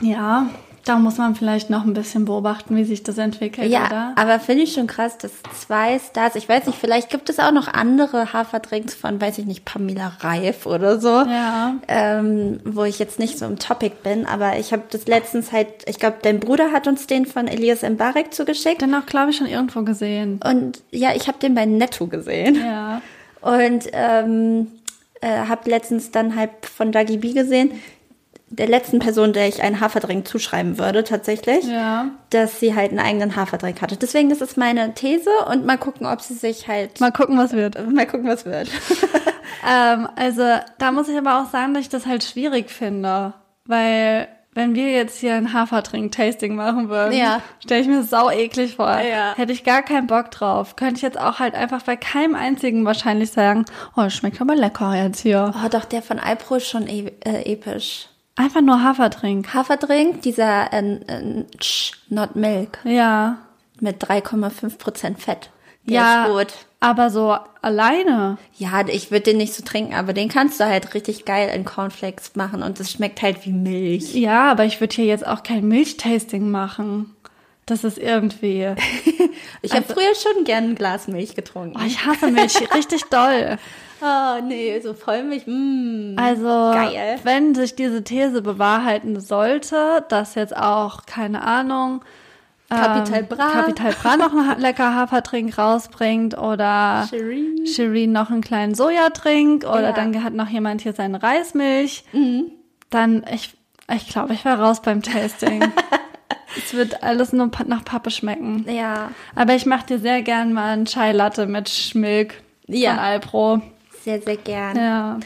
Ja, da muss man vielleicht noch ein bisschen beobachten, wie sich das entwickelt, Ja, oder? aber finde ich schon krass, dass zwei Stars, ich weiß nicht, vielleicht gibt es auch noch andere Haferdrinks von, weiß ich nicht, Pamela Reif oder so. Ja. Ähm, wo ich jetzt nicht so im Topic bin, aber ich habe das letztens halt, ich glaube, dein Bruder hat uns den von Elias Mbarek zugeschickt. Den auch, glaube ich, schon irgendwo gesehen. Und ja, ich habe den bei Netto gesehen. Ja. Und ähm, äh, habe letztens dann halt von Dagi B gesehen, der letzten Person, der ich einen Haferdrink zuschreiben würde, tatsächlich, Ja. dass sie halt einen eigenen Haferdrink hatte. Deswegen, das ist meine These und mal gucken, ob sie sich halt. Mal gucken, was wird. mal gucken, was wird. [LAUGHS] Ähm, also da muss ich aber auch sagen, dass ich das halt schwierig finde, weil wenn wir jetzt hier ein Hafertrink-Tasting machen würden, Ja. stelle ich mir das sau eklig vor. Ja. Hätte ich gar keinen Bock drauf. Könnte ich jetzt auch halt einfach bei keinem einzigen wahrscheinlich sagen, oh, schmeckt aber lecker jetzt hier. Oh, doch, der von Alpro ist schon e äh, episch. Einfach nur Hafertrink. Haferdrink, dieser äh, äh, Not Milk Ja. mit 3,5% Fett. Der ja, ist gut. aber so alleine. Ja, ich würde den nicht so trinken, aber den kannst du halt richtig geil in Cornflakes machen und es schmeckt halt wie Milch. Ja, aber ich würde hier jetzt auch kein Milchtasting machen. Das ist irgendwie. [LAUGHS] Ich habe früher schon gern ein Glas Milch getrunken. Oh, ich hasse Milch [LAUGHS] richtig doll. Oh, nee, so Vollmilch. Mm. Also, Geil. wenn sich diese These bewahrheiten sollte, dass jetzt auch, keine Ahnung, Capital ähm, Bra. Capital Bra noch einen [LAUGHS] lecker Hafertrink rausbringt oder. Shirin noch einen kleinen Sojatrink oder Ja. dann hat noch jemand hier seine Reismilch, dann ich, ich glaube, ich wäre raus beim Tasting. [LAUGHS] es wird alles nur nach Pappe schmecken. Ja, Aber ich mache dir sehr gern mal einen Chai Latte mit Schmilk Ja. von Alpro. Sehr, sehr gern. Ja.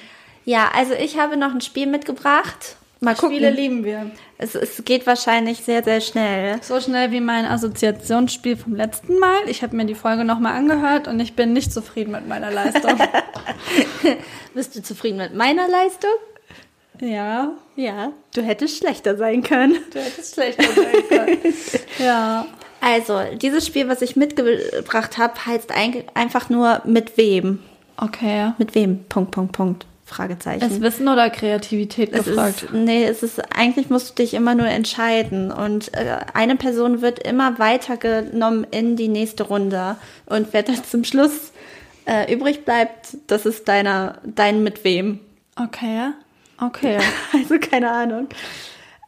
Ja, also ich habe noch ein Spiel mitgebracht. Mal gucken. Spiele lieben wir. Es, es geht wahrscheinlich sehr, sehr schnell. So schnell wie mein Assoziationsspiel vom letzten Mal. Ich habe mir die Folge nochmal angehört und ich bin nicht zufrieden mit meiner Leistung. [LAUGHS] Bist du zufrieden mit meiner Leistung? ja, Ja. Du hättest schlechter sein können. du hättest schlechter sein können. [LAUGHS] ja. Also, dieses Spiel, was ich mitgebracht habe, heißt einfach nur mit wem. Okay. Mit wem? Punkt, Punkt, Punkt. Fragezeichen. Ist Wissen oder Kreativität Es gefragt? ist, nee, es ist, eigentlich musst du dich immer nur entscheiden. Und äh, eine Person wird immer weitergenommen in die nächste Runde. Und wer dann zum Schluss äh, übrig bleibt, das ist deiner, dein mit wem. Okay. Okay. [LAUGHS] Also keine Ahnung.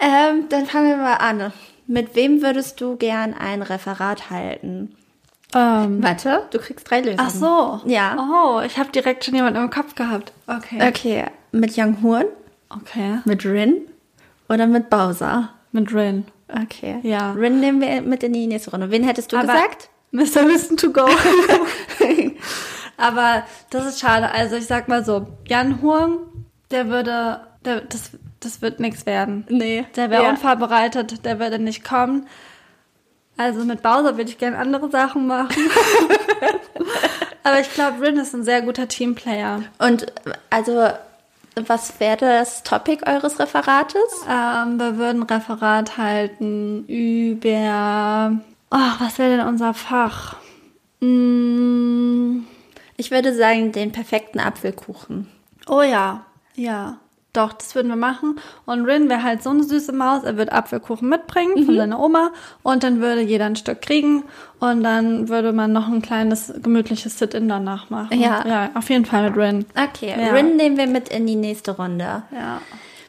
Ähm, dann fangen wir mal an. Mit wem würdest du gern ein Referat halten? Ähm, Warte, du kriegst drei Lösungen. ach so. Ja. Oh, ich habe direkt schon jemanden im Kopf gehabt. Okay. Okay, mit Young Horn, Okay. mit Rin oder mit Bowser? Mit Rin. Okay. Ja. Rin nehmen wir mit in die nächste Runde. Wen hättest du Aber- gesagt? Mr. Wissen to go. [LAUGHS] Aber das ist schade. Also ich sag mal so, Jan Huang, der würde, der, das, das wird nichts werden. Nee. Der wäre Ja. unvorbereitet, der würde nicht kommen. Also mit Bowser würde ich gerne andere Sachen machen. [LAUGHS] Aber ich glaube, Rin ist ein sehr guter Teamplayer. Und also, was wäre das Topic eures Referates? Ähm, wir würden Referat halten über. Oh, was wäre denn unser Fach? Mm, Ich würde sagen, den perfekten Apfelkuchen. oh ja, ja. Doch, das würden wir machen. Und Rin wäre halt so eine süße Maus. Er wird Apfelkuchen mitbringen Mhm. von seiner Oma. Und dann würde jeder ein Stück kriegen. Und dann würde man noch ein kleines, gemütliches Sit-In danach machen. Ja. Ja, auf jeden Fall mit Rin. Okay, Ja. Rin nehmen wir mit in die nächste Runde. Ja.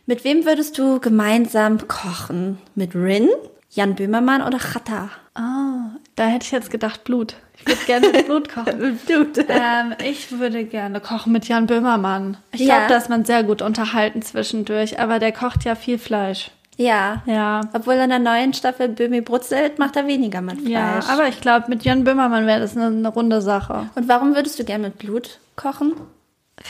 Mit wem würdest du gemeinsam kochen? Mit Rin, Jan Böhmermann oder Chata? Ah, da hätte ich jetzt gedacht Blut. Ich würde gerne mit Blut kochen. [LAUGHS] Blut. ähm, ich würde gerne kochen mit Jan Böhmermann. Ich Ja. glaube, da ist man sehr gut unterhalten zwischendurch, aber der kocht ja viel Fleisch. Ja. Ja. Obwohl in der neuen Staffel Böhmi brutzelt, macht er weniger mit Fleisch. Ja, aber ich glaube, mit Jan Böhmermann wäre das eine, eine runde Sache. Und warum würdest du gern mit Blut kochen?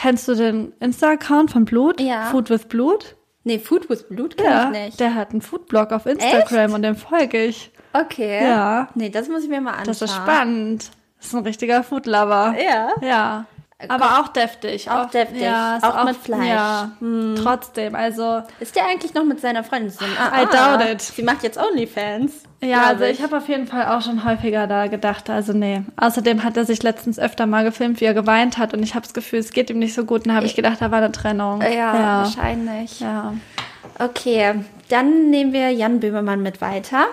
Kennst du den Insta-Account von Blut? Ja. Food with Blut? Nee, Food with Blut kann Ja, ich nicht. der hat einen Foodblog auf Instagram und dem folge ich. Okay. Ja. Nee, das muss ich mir mal anschauen. Das ist spannend. Das ist ein richtiger Foodlover. Ja. Ja. Aber auch deftig. Auch deftig. Ja, ist Auch mit Fleisch. Ja, trotzdem. Also, Ist der eigentlich noch mit seiner Freundin zusammen? I doubt it. Sie macht jetzt Onlyfans. ja, also ich habe auf jeden Fall auch schon häufiger da gedacht, also nee. Außerdem hat er sich letztens öfter mal gefilmt, wie er geweint hat und ich habe das Gefühl, es geht ihm nicht so gut und da habe ich gedacht, da war eine Trennung. Ja, ja. wahrscheinlich. ja. Okay, dann nehmen wir Jan Böhmermann mit weiter.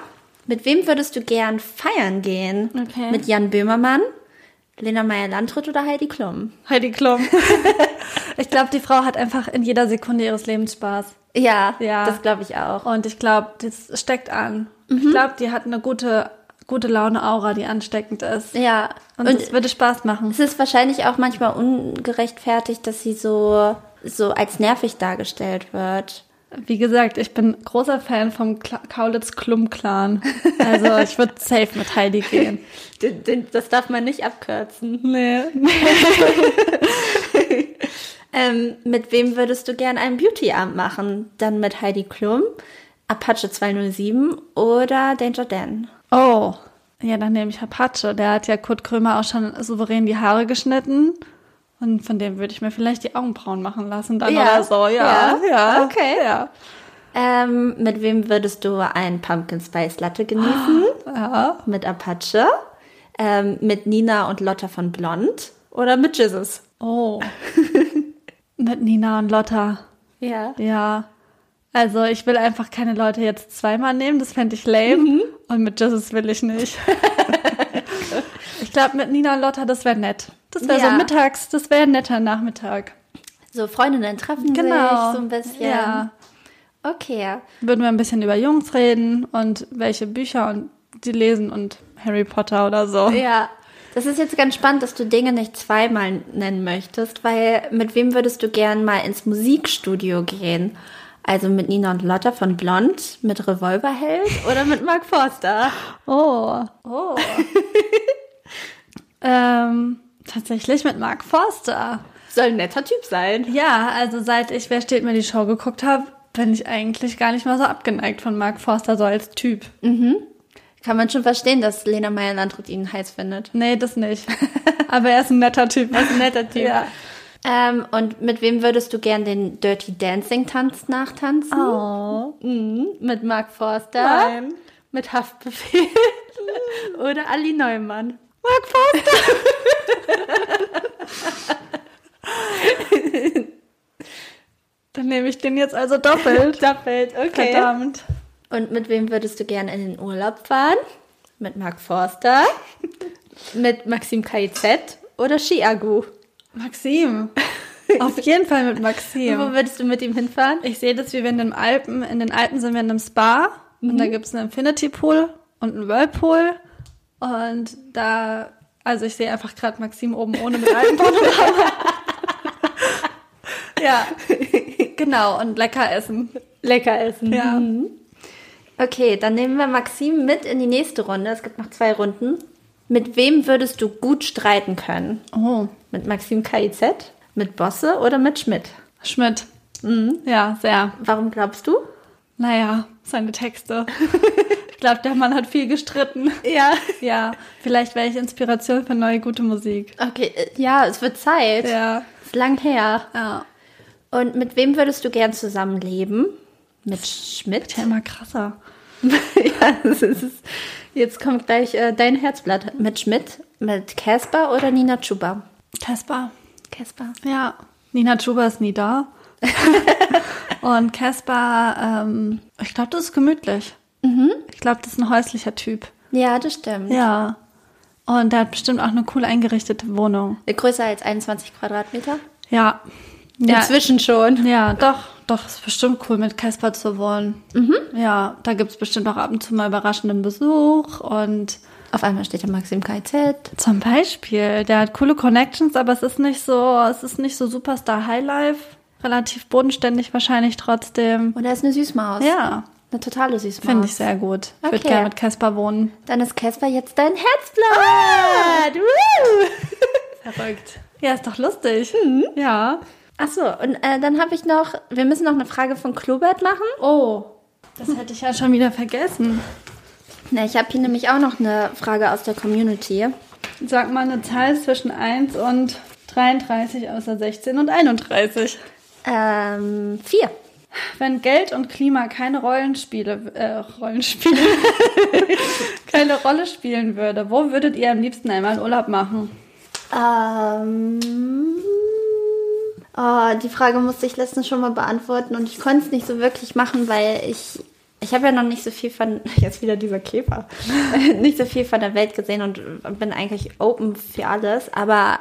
Mit wem würdest du gern feiern gehen? Okay. Mit Jan Böhmermann, Lena Meyer-Landrut oder Heidi Klum? Heidi Klum. [LAUGHS] ich glaube, die Frau hat einfach in jeder Sekunde ihres Lebens Spaß. Ja, Ja. das glaube ich auch. Und ich glaube, das steckt an. Mhm. Ich glaube, die hat eine gute, gute Laune-Aura, die ansteckend ist. Ja, Und, und, es würde Spaß machen. es ist wahrscheinlich auch manchmal ungerechtfertigt, dass sie so, so als nervig dargestellt wird. Wie gesagt, ich bin großer Fan vom Kla Kaulitz-Klum-Clan. Also ich würde safe mit Heidi gehen. [LAUGHS] Das darf man nicht abkürzen. Nee. [LAUGHS] Ähm, mit wem würdest du gern einen Beauty-Abend machen? Dann mit Heidi Klum, Apache 207 oder Danger Dan? Oh, ja, dann nehme ich Apache. Der hat ja Kurt Krömer auch schon souverän die Haare geschnitten. Und von dem würde ich mir vielleicht die Augenbrauen machen lassen dann Ja. oder so. Ja, Ja. ja. Okay. Ja. Ähm, mit wem würdest du ein Pumpkin Spice Latte genießen? [GASPS] ja. Mit Apache? Ähm, mit Nina und Lotta von Blond? Oder mit Jesus? Oh. [LAUGHS] Mit Nina und Lotta. Ja. Ja. Also ich will einfach keine Leute jetzt zweimal nehmen, das fände ich lame. Mhm. Und mit Jesus will ich nicht. [LAUGHS] ich glaube, mit Nina und Lotta, das wäre nett. Das wäre Ja. so mittags, das wäre ein netter Nachmittag. So Freundinnen treffen Genau. sich so ein bisschen. Ja. Okay. Würden wir ein bisschen über Jungs reden und welche Bücher und die lesen und Harry Potter oder so. Ja. Das ist jetzt ganz spannend, dass du Dinge nicht zweimal nennen möchtest, weil mit wem würdest du gern mal ins Musikstudio gehen? Also mit Nina und Lotta von Blond, mit Revolverheld [LAUGHS] oder mit Mark Forster? Oh. Oh. [LAUGHS] ähm, tatsächlich mit Mark Forster. Soll ein netter Typ sein. Ja, also seit ich Wer steht mir die Show geguckt habe, bin ich eigentlich gar nicht mal so abgeneigt von Mark Forster so als Typ. Kann man schon verstehen, dass Lena Meyer-Landrut ihn heiß findet. Nee, das nicht. [LAUGHS] Aber er ist ein netter Typ. Er ist ein netter Typ. Ja. Ähm, und mit wem würdest du gern den Dirty Dancing Tanz nachtanzen? Oh. Mhm. Mit Mark Forster? Nein. Mit Haftbefehl? [LAUGHS] Oder Ali Neumann? Mark Forster. [LAUGHS] Dann nehme ich den jetzt also doppelt. Doppelt, okay. Verdammt. Und mit wem würdest du gern in den Urlaub fahren? Mit Mark Forster? mit Maxim KIZ? Oder Chiagu? Maxim. Auf jeden Fall mit Wo Maxim. würdest du mit ihm hinfahren? Ich sehe das, wie wir in den Alpen, in den Alpen sind wir in einem Spa und da gibt es einen Infinity Pool und einen Whirlpool und da, also ich sehe einfach gerade Maxim oben ohne mit Alpenpanorama. [LAUGHS] ja, genau und lecker essen. Lecker essen. Ja. Mhm. Okay, dann nehmen wir Maxim mit in die nächste Runde. Es gibt noch zwei Runden. Mit wem würdest du gut streiten können? Oh, Mit Maxim KIZ? Mit Bosse oder mit Schmidt? Schmidt. Mhm. Ja, sehr. Warum glaubst du? Naja, seine Texte. [LAUGHS] ich glaube, der Mann hat viel gestritten. Ja. Ja, vielleicht wäre ich Inspiration für neue gute Musik. Okay, äh, ja, es wird Zeit. Ja. Ist lang her. Ja. Und mit wem würdest du gern zusammenleben? Mit Schmidt? Ja, immer krasser. [LAUGHS] ja, das ist, jetzt kommt gleich äh, dein Herzblatt. Mit Schmidt? Mit Casper oder Nina Chuba? Caspar. Casper. Ja. Nina Chuba ist nie da. [LAUGHS] Und Caspar, ähm, ich glaube, das ist gemütlich. Ich glaube, das ist ein häuslicher Typ. Ja, das stimmt. Ja. Und der hat bestimmt auch eine cool eingerichtete Wohnung. Größer als 21 Quadratmeter? Ja. Ja, Inzwischen schon. ja doch, doch, ist bestimmt cool, mit Caspar zu wohnen. Ja, da gibt's bestimmt auch ab und zu mal überraschenden Besuch und Auf einmal steht da Maxim KZ. Zum Beispiel, der hat coole Connections, aber es ist nicht so, es ist nicht so Superstar Highlife. Relativ bodenständig wahrscheinlich trotzdem. Und er ist eine Süßmaus. Ja, Eine totale Süßmaus. finde ich sehr gut. Ich würde Okay. gerne mit Casper wohnen. Dann ist Casper jetzt dein Herzblatt. Woo! [LAUGHS] Verrückt. Ja, ist doch lustig. Ja. Achso, und äh, dann habe ich noch, wir müssen noch eine Frage von Klobert machen. Oh, das hätte ich ja schon wieder vergessen. Na, ich habe hier nämlich auch noch eine Frage aus der Community. Sag mal eine Zahl zwischen 1 und 33 außer 16 und 31. Ähm, vier. Wenn Geld und Klima keine Rollenspiele, äh, Rollenspiele, [LAUGHS] keine Rolle spielen würde, wo würdet ihr am liebsten einmal Urlaub machen? Ähm, oh, die Frage musste ich letztens schon mal beantworten und ich konnte es nicht so wirklich machen, weil ich ich habe ja noch nicht so viel von [LAUGHS] jetzt wieder dieser Käfer [LAUGHS] nicht so viel von der Welt gesehen und bin eigentlich open für alles, aber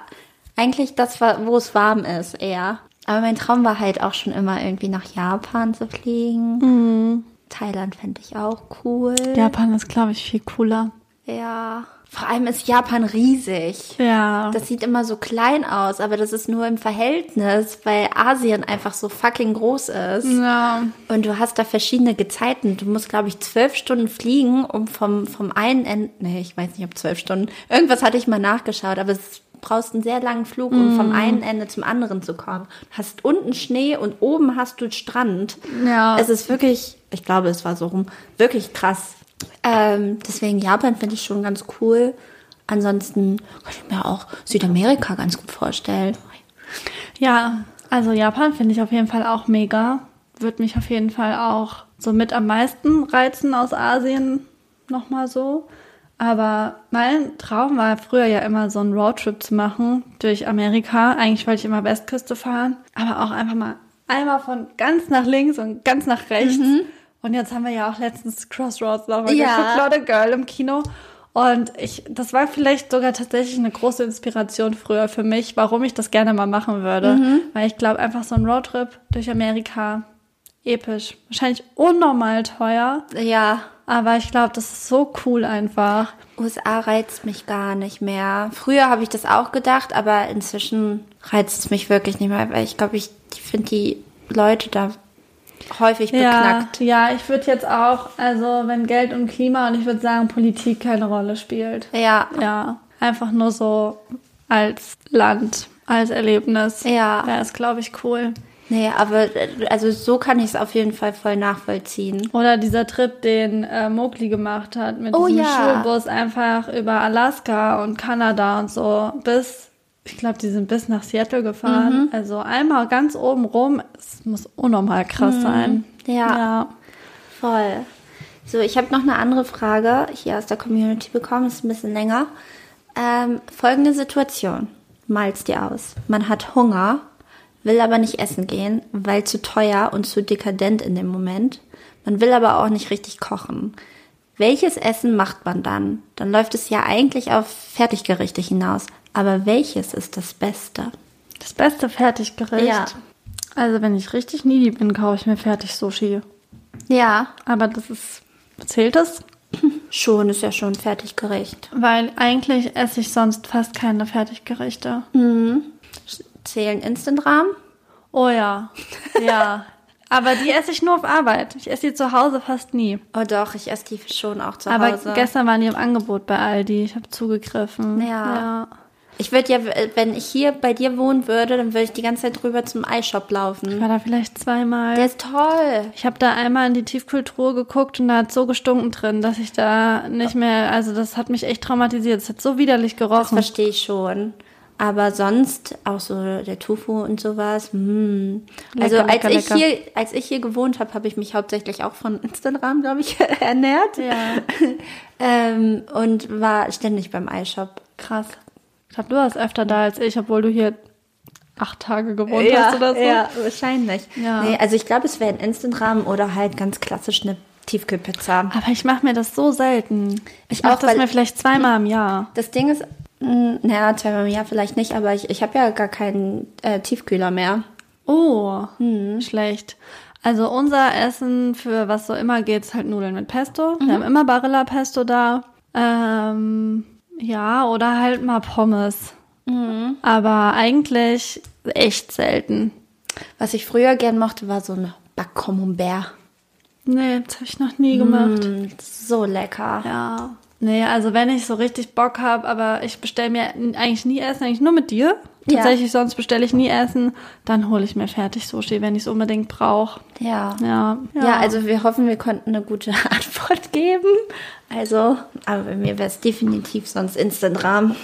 eigentlich das wo es warm ist eher. Aber mein Traum war halt auch schon immer irgendwie nach Japan zu fliegen. Thailand fände ich auch cool. Japan ist, glaube ich, viel cooler. Ja. Vor allem ist Japan riesig. Ja. Das sieht immer so klein aus, aber das ist nur im Verhältnis, weil Asien einfach so fucking groß ist. ja. Und du hast da verschiedene Gezeiten. Du musst, glaube ich, zwölf Stunden fliegen, um vom, vom einen Ende, nee, ich weiß nicht, ob zwölf Stunden. Irgendwas hatte ich mal nachgeschaut, aber es brauchst einen sehr langen Flug, um vom einen Ende zum anderen zu kommen. Du hast unten Schnee und oben hast du Strand. Ja. Es ist wirklich ich glaube, es war so rum, wirklich krass. Ähm, deswegen Japan finde ich schon ganz cool. Ansonsten kann ich mir auch Südamerika ganz gut vorstellen. Ja, also Japan finde ich auf jeden Fall auch mega. Würde mich auf jeden Fall auch so mit am meisten reizen aus Asien nochmal so. Aber mein Traum war früher ja immer so einen Roadtrip zu machen durch Amerika. Eigentlich wollte ich immer Westküste fahren, aber auch einfach mal einmal von ganz nach links und ganz nach rechts. Mhm. Und jetzt haben wir ja auch letztens Crossroads nochmal ja. geguckt, Lotte Girl im Kino. Und ich, das war vielleicht sogar tatsächlich eine große Inspiration früher für mich, warum ich das gerne mal machen würde. Mhm. Weil ich glaube, einfach so ein Roadtrip durch Amerika, episch. Wahrscheinlich unnormal teuer. Ja. Aber ich glaube, das ist so cool einfach. USA reizt mich gar nicht mehr. Früher habe ich das auch gedacht, aber inzwischen reizt es mich wirklich nicht mehr, weil ich glaube, ich, finde die Leute da häufig beknackt. Ja, ja ich würde jetzt auch, also wenn Geld und Klima und ich würde sagen Politik keine Rolle spielt. Ja. Ja, einfach nur so als Land, als Erlebnis. Ja. Wäre es, glaube ich, cool. Nee, aber also so kann ich es auf jeden Fall voll nachvollziehen. Oder dieser Trip, den äh, Mowgli gemacht hat mit oh, diesem ja. Schulbus einfach über Alaska und Kanada und so bis ich glaube, die sind bis nach Seattle gefahren. Mhm. Also einmal ganz oben rum. Es muss unnormal krass mhm. sein. Ja, ja. Voll. So, ich habe noch eine andere Frage hier aus der Community bekommen. Ist ein bisschen länger. Ähm, folgende Situation. Mal's dir aus. Man hat Hunger, will aber nicht essen gehen, weil zu teuer und zu dekadent in dem Moment. Man will aber auch nicht richtig kochen. Welches Essen macht man dann? Dann läuft es ja eigentlich auf Fertiggerichte hinaus. Aber welches ist das Beste? Das beste Fertiggericht? Ja. Also wenn ich richtig needy bin, kaufe ich mir fertig Sushi. Ja. Aber das ist, zählt das? [LAUGHS] Schon, ist ja schon Fertiggericht. Weil eigentlich esse ich sonst fast keine Fertiggerichte. Mhm. Zählen Instant-Rahmen? Oh ja, [LAUGHS] ja. Aber die esse ich nur auf Arbeit. Ich esse die zu Hause fast nie. Oh doch, ich esse die schon auch zu Aber Hause. Aber gestern waren die im Angebot bei Aldi. Ich habe zugegriffen. Ja. ja. Ich würde ja, wenn ich hier bei dir wohnen würde, dann würde ich die ganze Zeit drüber zum iShop laufen. Ich war da vielleicht zweimal. Der ist toll. Ich habe da einmal in die Tiefkultur geguckt und da hat so gestunken drin, dass ich da nicht mehr, also das hat mich echt traumatisiert. Es hat so widerlich gerochen. Das verstehe ich schon. Aber sonst auch so der Tofu und sowas. Mh. Also lecker, als lecker, ich lecker. hier, als ich hier gewohnt habe, habe ich mich hauptsächlich auch von Instagram, glaube ich, [LAUGHS] ernährt. Ja. [LAUGHS] ähm, und war ständig beim iShop. Krass. Ich glaube, du warst öfter da als ich, obwohl du hier acht Tage gewohnt ja, hast oder so. Ja, wahrscheinlich. Ja. Nee, also ich glaube, es wäre ein Instant-Rahmen oder halt ganz klassisch eine Tiefkühlpizza. Aber ich mache mir das so selten. Ich, ich mache das mir vielleicht zweimal im Jahr. Das Ding ist, naja, zweimal im Jahr vielleicht nicht, aber ich, ich habe ja gar keinen äh, Tiefkühler mehr. Oh, hm. schlecht. Also unser Essen für was so immer geht, ist halt Nudeln mit Pesto. Mhm. Wir haben immer Barilla Pesto da. Ähm, ja, oder halt mal Pommes. Mhm. Aber eigentlich echt selten. Was ich früher gern mochte, war so eine Backcomembert. Nee, das habe ich noch nie gemacht. Mm, so lecker. Ja. Nee, also wenn ich so richtig Bock habe, aber ich bestelle mir eigentlich nie Essen, eigentlich nur mit dir. Tatsächlich, ja. sonst bestelle ich nie Essen. Dann hole ich mir fertig Sushi, wenn ich es unbedingt brauche. Ja. ja. Ja. Ja, also wir hoffen, wir konnten eine gute [LAUGHS] Antwort geben. Also, aber bei mir wäre es definitiv sonst Instant Rahmen.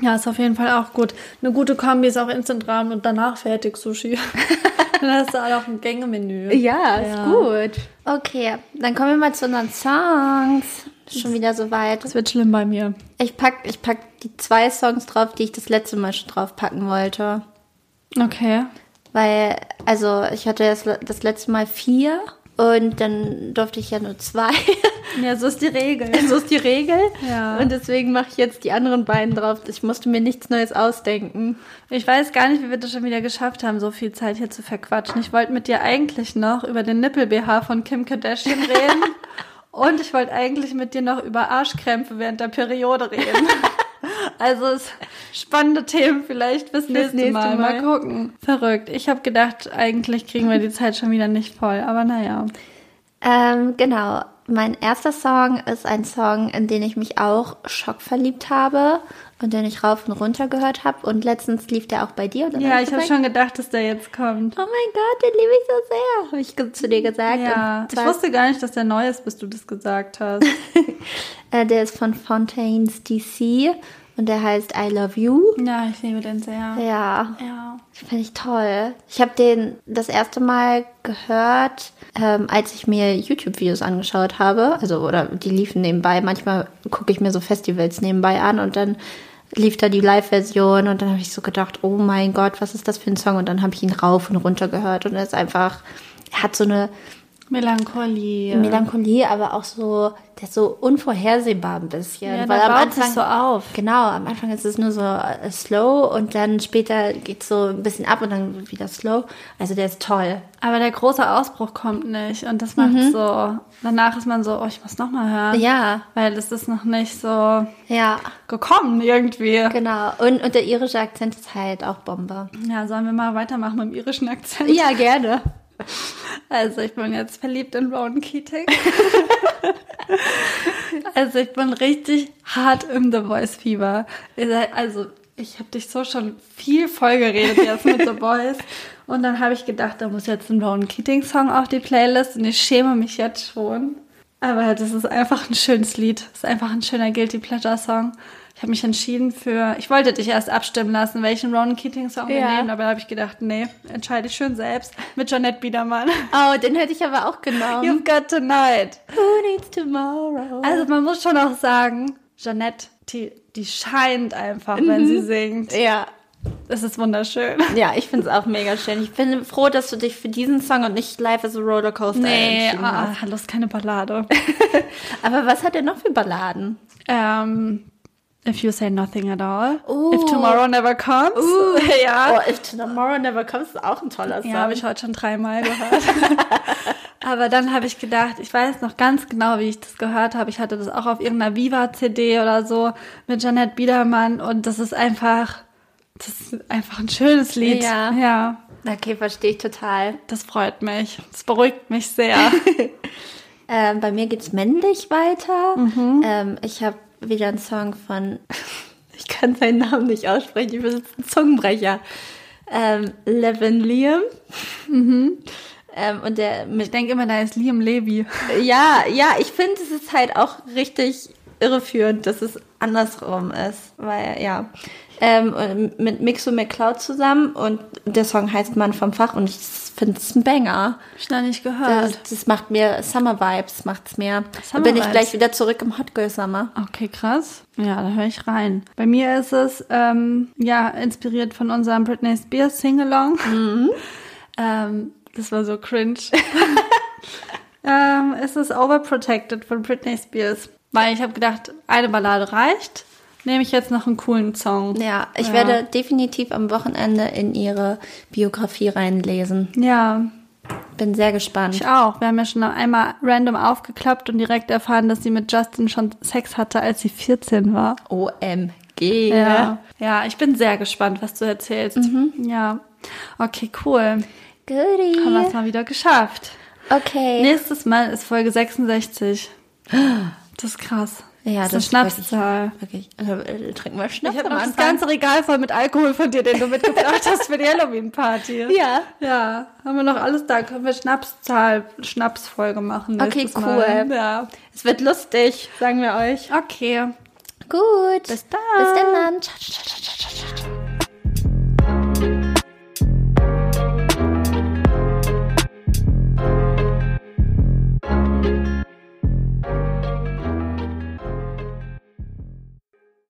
Ja, ist auf jeden Fall auch gut. Eine gute Kombi ist auch Instant Rahmen und danach fertig Sushi. [LAUGHS] dann hast du auch ein Gängemenü. Ja, ist ja. gut. Okay, dann kommen wir mal zu unseren Songs. Schon wieder so weit. Das wird schlimm bei mir. Ich pack, ich pack die zwei Songs drauf, die ich das letzte Mal schon drauf packen wollte. Okay. Weil, also ich hatte das, das letzte Mal vier und dann durfte ich ja nur zwei. [LAUGHS] Ja, so ist die Regel. So ist die Regel. Ja. Und deswegen mache ich jetzt die anderen beiden drauf. Ich musste mir nichts Neues ausdenken. Ich weiß gar nicht, wie wir das schon wieder geschafft haben, so viel Zeit hier zu verquatschen. Ich wollte mit dir eigentlich noch über den Nippel-BH von Kim Kardashian reden. [LAUGHS] und ich wollte eigentlich mit dir noch über Arschkrämpfe während der Periode reden. [LAUGHS] Also spannende Themen vielleicht bis nächste, nächste Mal. Mal. Mal gucken. Verrückt. Ich habe gedacht, eigentlich kriegen wir die Zeit schon wieder nicht voll, aber naja. Ähm, genau. Mein erster Song ist ein Song, in den ich mich auch schockverliebt habe. Und den ich rauf und runter gehört habe. Und letztens lief der auch bei dir. Und Ja, ich habe schon gedacht, dass der jetzt kommt. Oh mein Gott, den liebe ich so sehr, habe ich zu dir gesagt. Ja, ich wusste gar nicht, dass der neu ist, bis du das gesagt hast. [LAUGHS] äh, der ist von Fontaines DC und der heißt I Love You. ja, ich liebe den sehr. Ja, Ja. finde ich toll. Ich habe den das erste Mal gehört, ähm, als ich mir YouTube-Videos angeschaut habe. Also, oder die liefen nebenbei. Manchmal gucke ich mir so Festivals nebenbei an und dann lief da die Live-Version und dann habe ich so gedacht, oh mein Gott, was ist das für ein Song? Und dann habe ich ihn rauf und runter gehört und er ist einfach, er hat so eine Melancholie. Melancholie, aber auch so, der ist so unvorhersehbar ein bisschen. Ja, weil der am baut sich Anfang so auf. Genau, am Anfang ist es nur so äh, slow und dann später geht es so ein bisschen ab und dann wieder slow. Also der ist toll. Aber der große Ausbruch kommt nicht. Und das macht so. Danach ist man so, oh, ich muss nochmal hören. Ja, Weil es ist noch nicht so ja, gekommen irgendwie. genau. Und, und der irische Akzent ist halt auch Bombe. Ja, sollen wir mal weitermachen mit dem irischen Akzent? Ja, gerne. [LAUGHS] Also ich bin jetzt verliebt in Rowan Keating. [LAUGHS] also ich bin richtig hart im The Voice Fieber. Also ich habe dich so schon viel voll geredet jetzt mit The Voice. Und dann habe ich gedacht, da muss jetzt ein Rowan Keating Song auf die Playlist und ich schäme mich jetzt schon. Aber das ist einfach ein schönes Lied. Das ist einfach ein schöner Guilty Pleasure Song. Ich habe mich entschieden für, ich wollte dich erst abstimmen lassen, welchen Rowan Keating Song wir Ja. nehmen, aber da habe ich gedacht, nee, entscheide ich schön selbst mit Jeanette Biedermann. Oh, den hätte ich aber auch genommen. You've got tonight. Who needs tomorrow? Also man muss schon auch sagen, Jeanette, die, die scheint einfach, wenn sie singt. ja. Es ist wunderschön. Ja, ich finde es auch mega schön. Ich bin froh, dass du dich für diesen Song und nicht Life is a Rollercoaster Nee, entschieden ah, hast. hallo, ist keine Ballade. [LAUGHS] Aber was hat er noch für Balladen? ähm, if you say nothing at all. Oh. If tomorrow never comes. [LAUGHS] ja. Oh, If Tomorrow Never Comes ist auch ein toller Song. Ja, habe ich heute schon dreimal gehört. [LAUGHS] Aber dann habe ich gedacht, ich weiß noch ganz genau, wie ich das gehört habe. Ich hatte das auch auf irgendeiner Viva-CD oder so mit Jeanette Biedermann und das ist einfach, das ist einfach ein schönes Lied. Ja. ja. Okay, verstehe ich total. Das freut mich. Das beruhigt mich sehr. [LAUGHS] Ähm, bei mir geht's männlich weiter. Mhm. Ähm, ich habe wieder einen Song von, [LAUGHS] ich kann seinen Namen nicht aussprechen, ich bin jetzt ein Zungenbrecher. Ähm, Levin Liam. Mhm. Ähm, und der Ich mit, denke immer, da ist Liam Levy. ja, ja, ich finde, es ist halt auch richtig irreführend, dass es andersrum ist, weil, ja. Ähm, mit Mixo McCloud zusammen und der Song heißt Mann vom Fach und ich finde es ein Banger. Hab ich noch nicht gehört. Das, das macht mir Summer Vibes, macht's mir. Da Summer bin ich gleich wieder zurück im Hot Girl Summer. Okay, krass. Ja, da höre ich rein. Bei mir ist es, ähm, ja, inspiriert von unserem Britney Spears Singalong. [LAUGHS] ähm, das war so cringe. [LAUGHS] ähm, es ist Overprotected von Britney Spears. Weil ich habe gedacht, eine Ballade reicht. Nehme ich jetzt noch einen coolen Song. Ja, ich Ja. werde definitiv am Wochenende in ihre Biografie reinlesen. Ja, Bin sehr gespannt. ich auch. Wir haben ja schon einmal random aufgeklappt und direkt erfahren, dass sie mit Justin schon Sex hatte, als sie 14 war. OMG. Ja. Ja, ich bin sehr gespannt, was du erzählst. Ja. Okay, cool. Haben wir Goodie. es mal wieder geschafft. Okay. Nächstes Mal ist Folge 66. [GASPS] Das ist krass. Ja, das das ist eine Schnapszahl. Wirklich. Äh, trinken wir Schnaps Ich habe das ganze Regal voll mit Alkohol von dir, den du mitgebracht hast für die Halloween-Party. [LAUGHS] Ja. Ja, haben wir noch alles da. Können wir Schnapszahl, Schnapsfolge machen. Okay, cool. Mal. Ja. Es wird lustig, sagen wir euch. Okay. Gut. Bis dann. Bis dann. Ciao, ciao, ciao, ciao, ciao.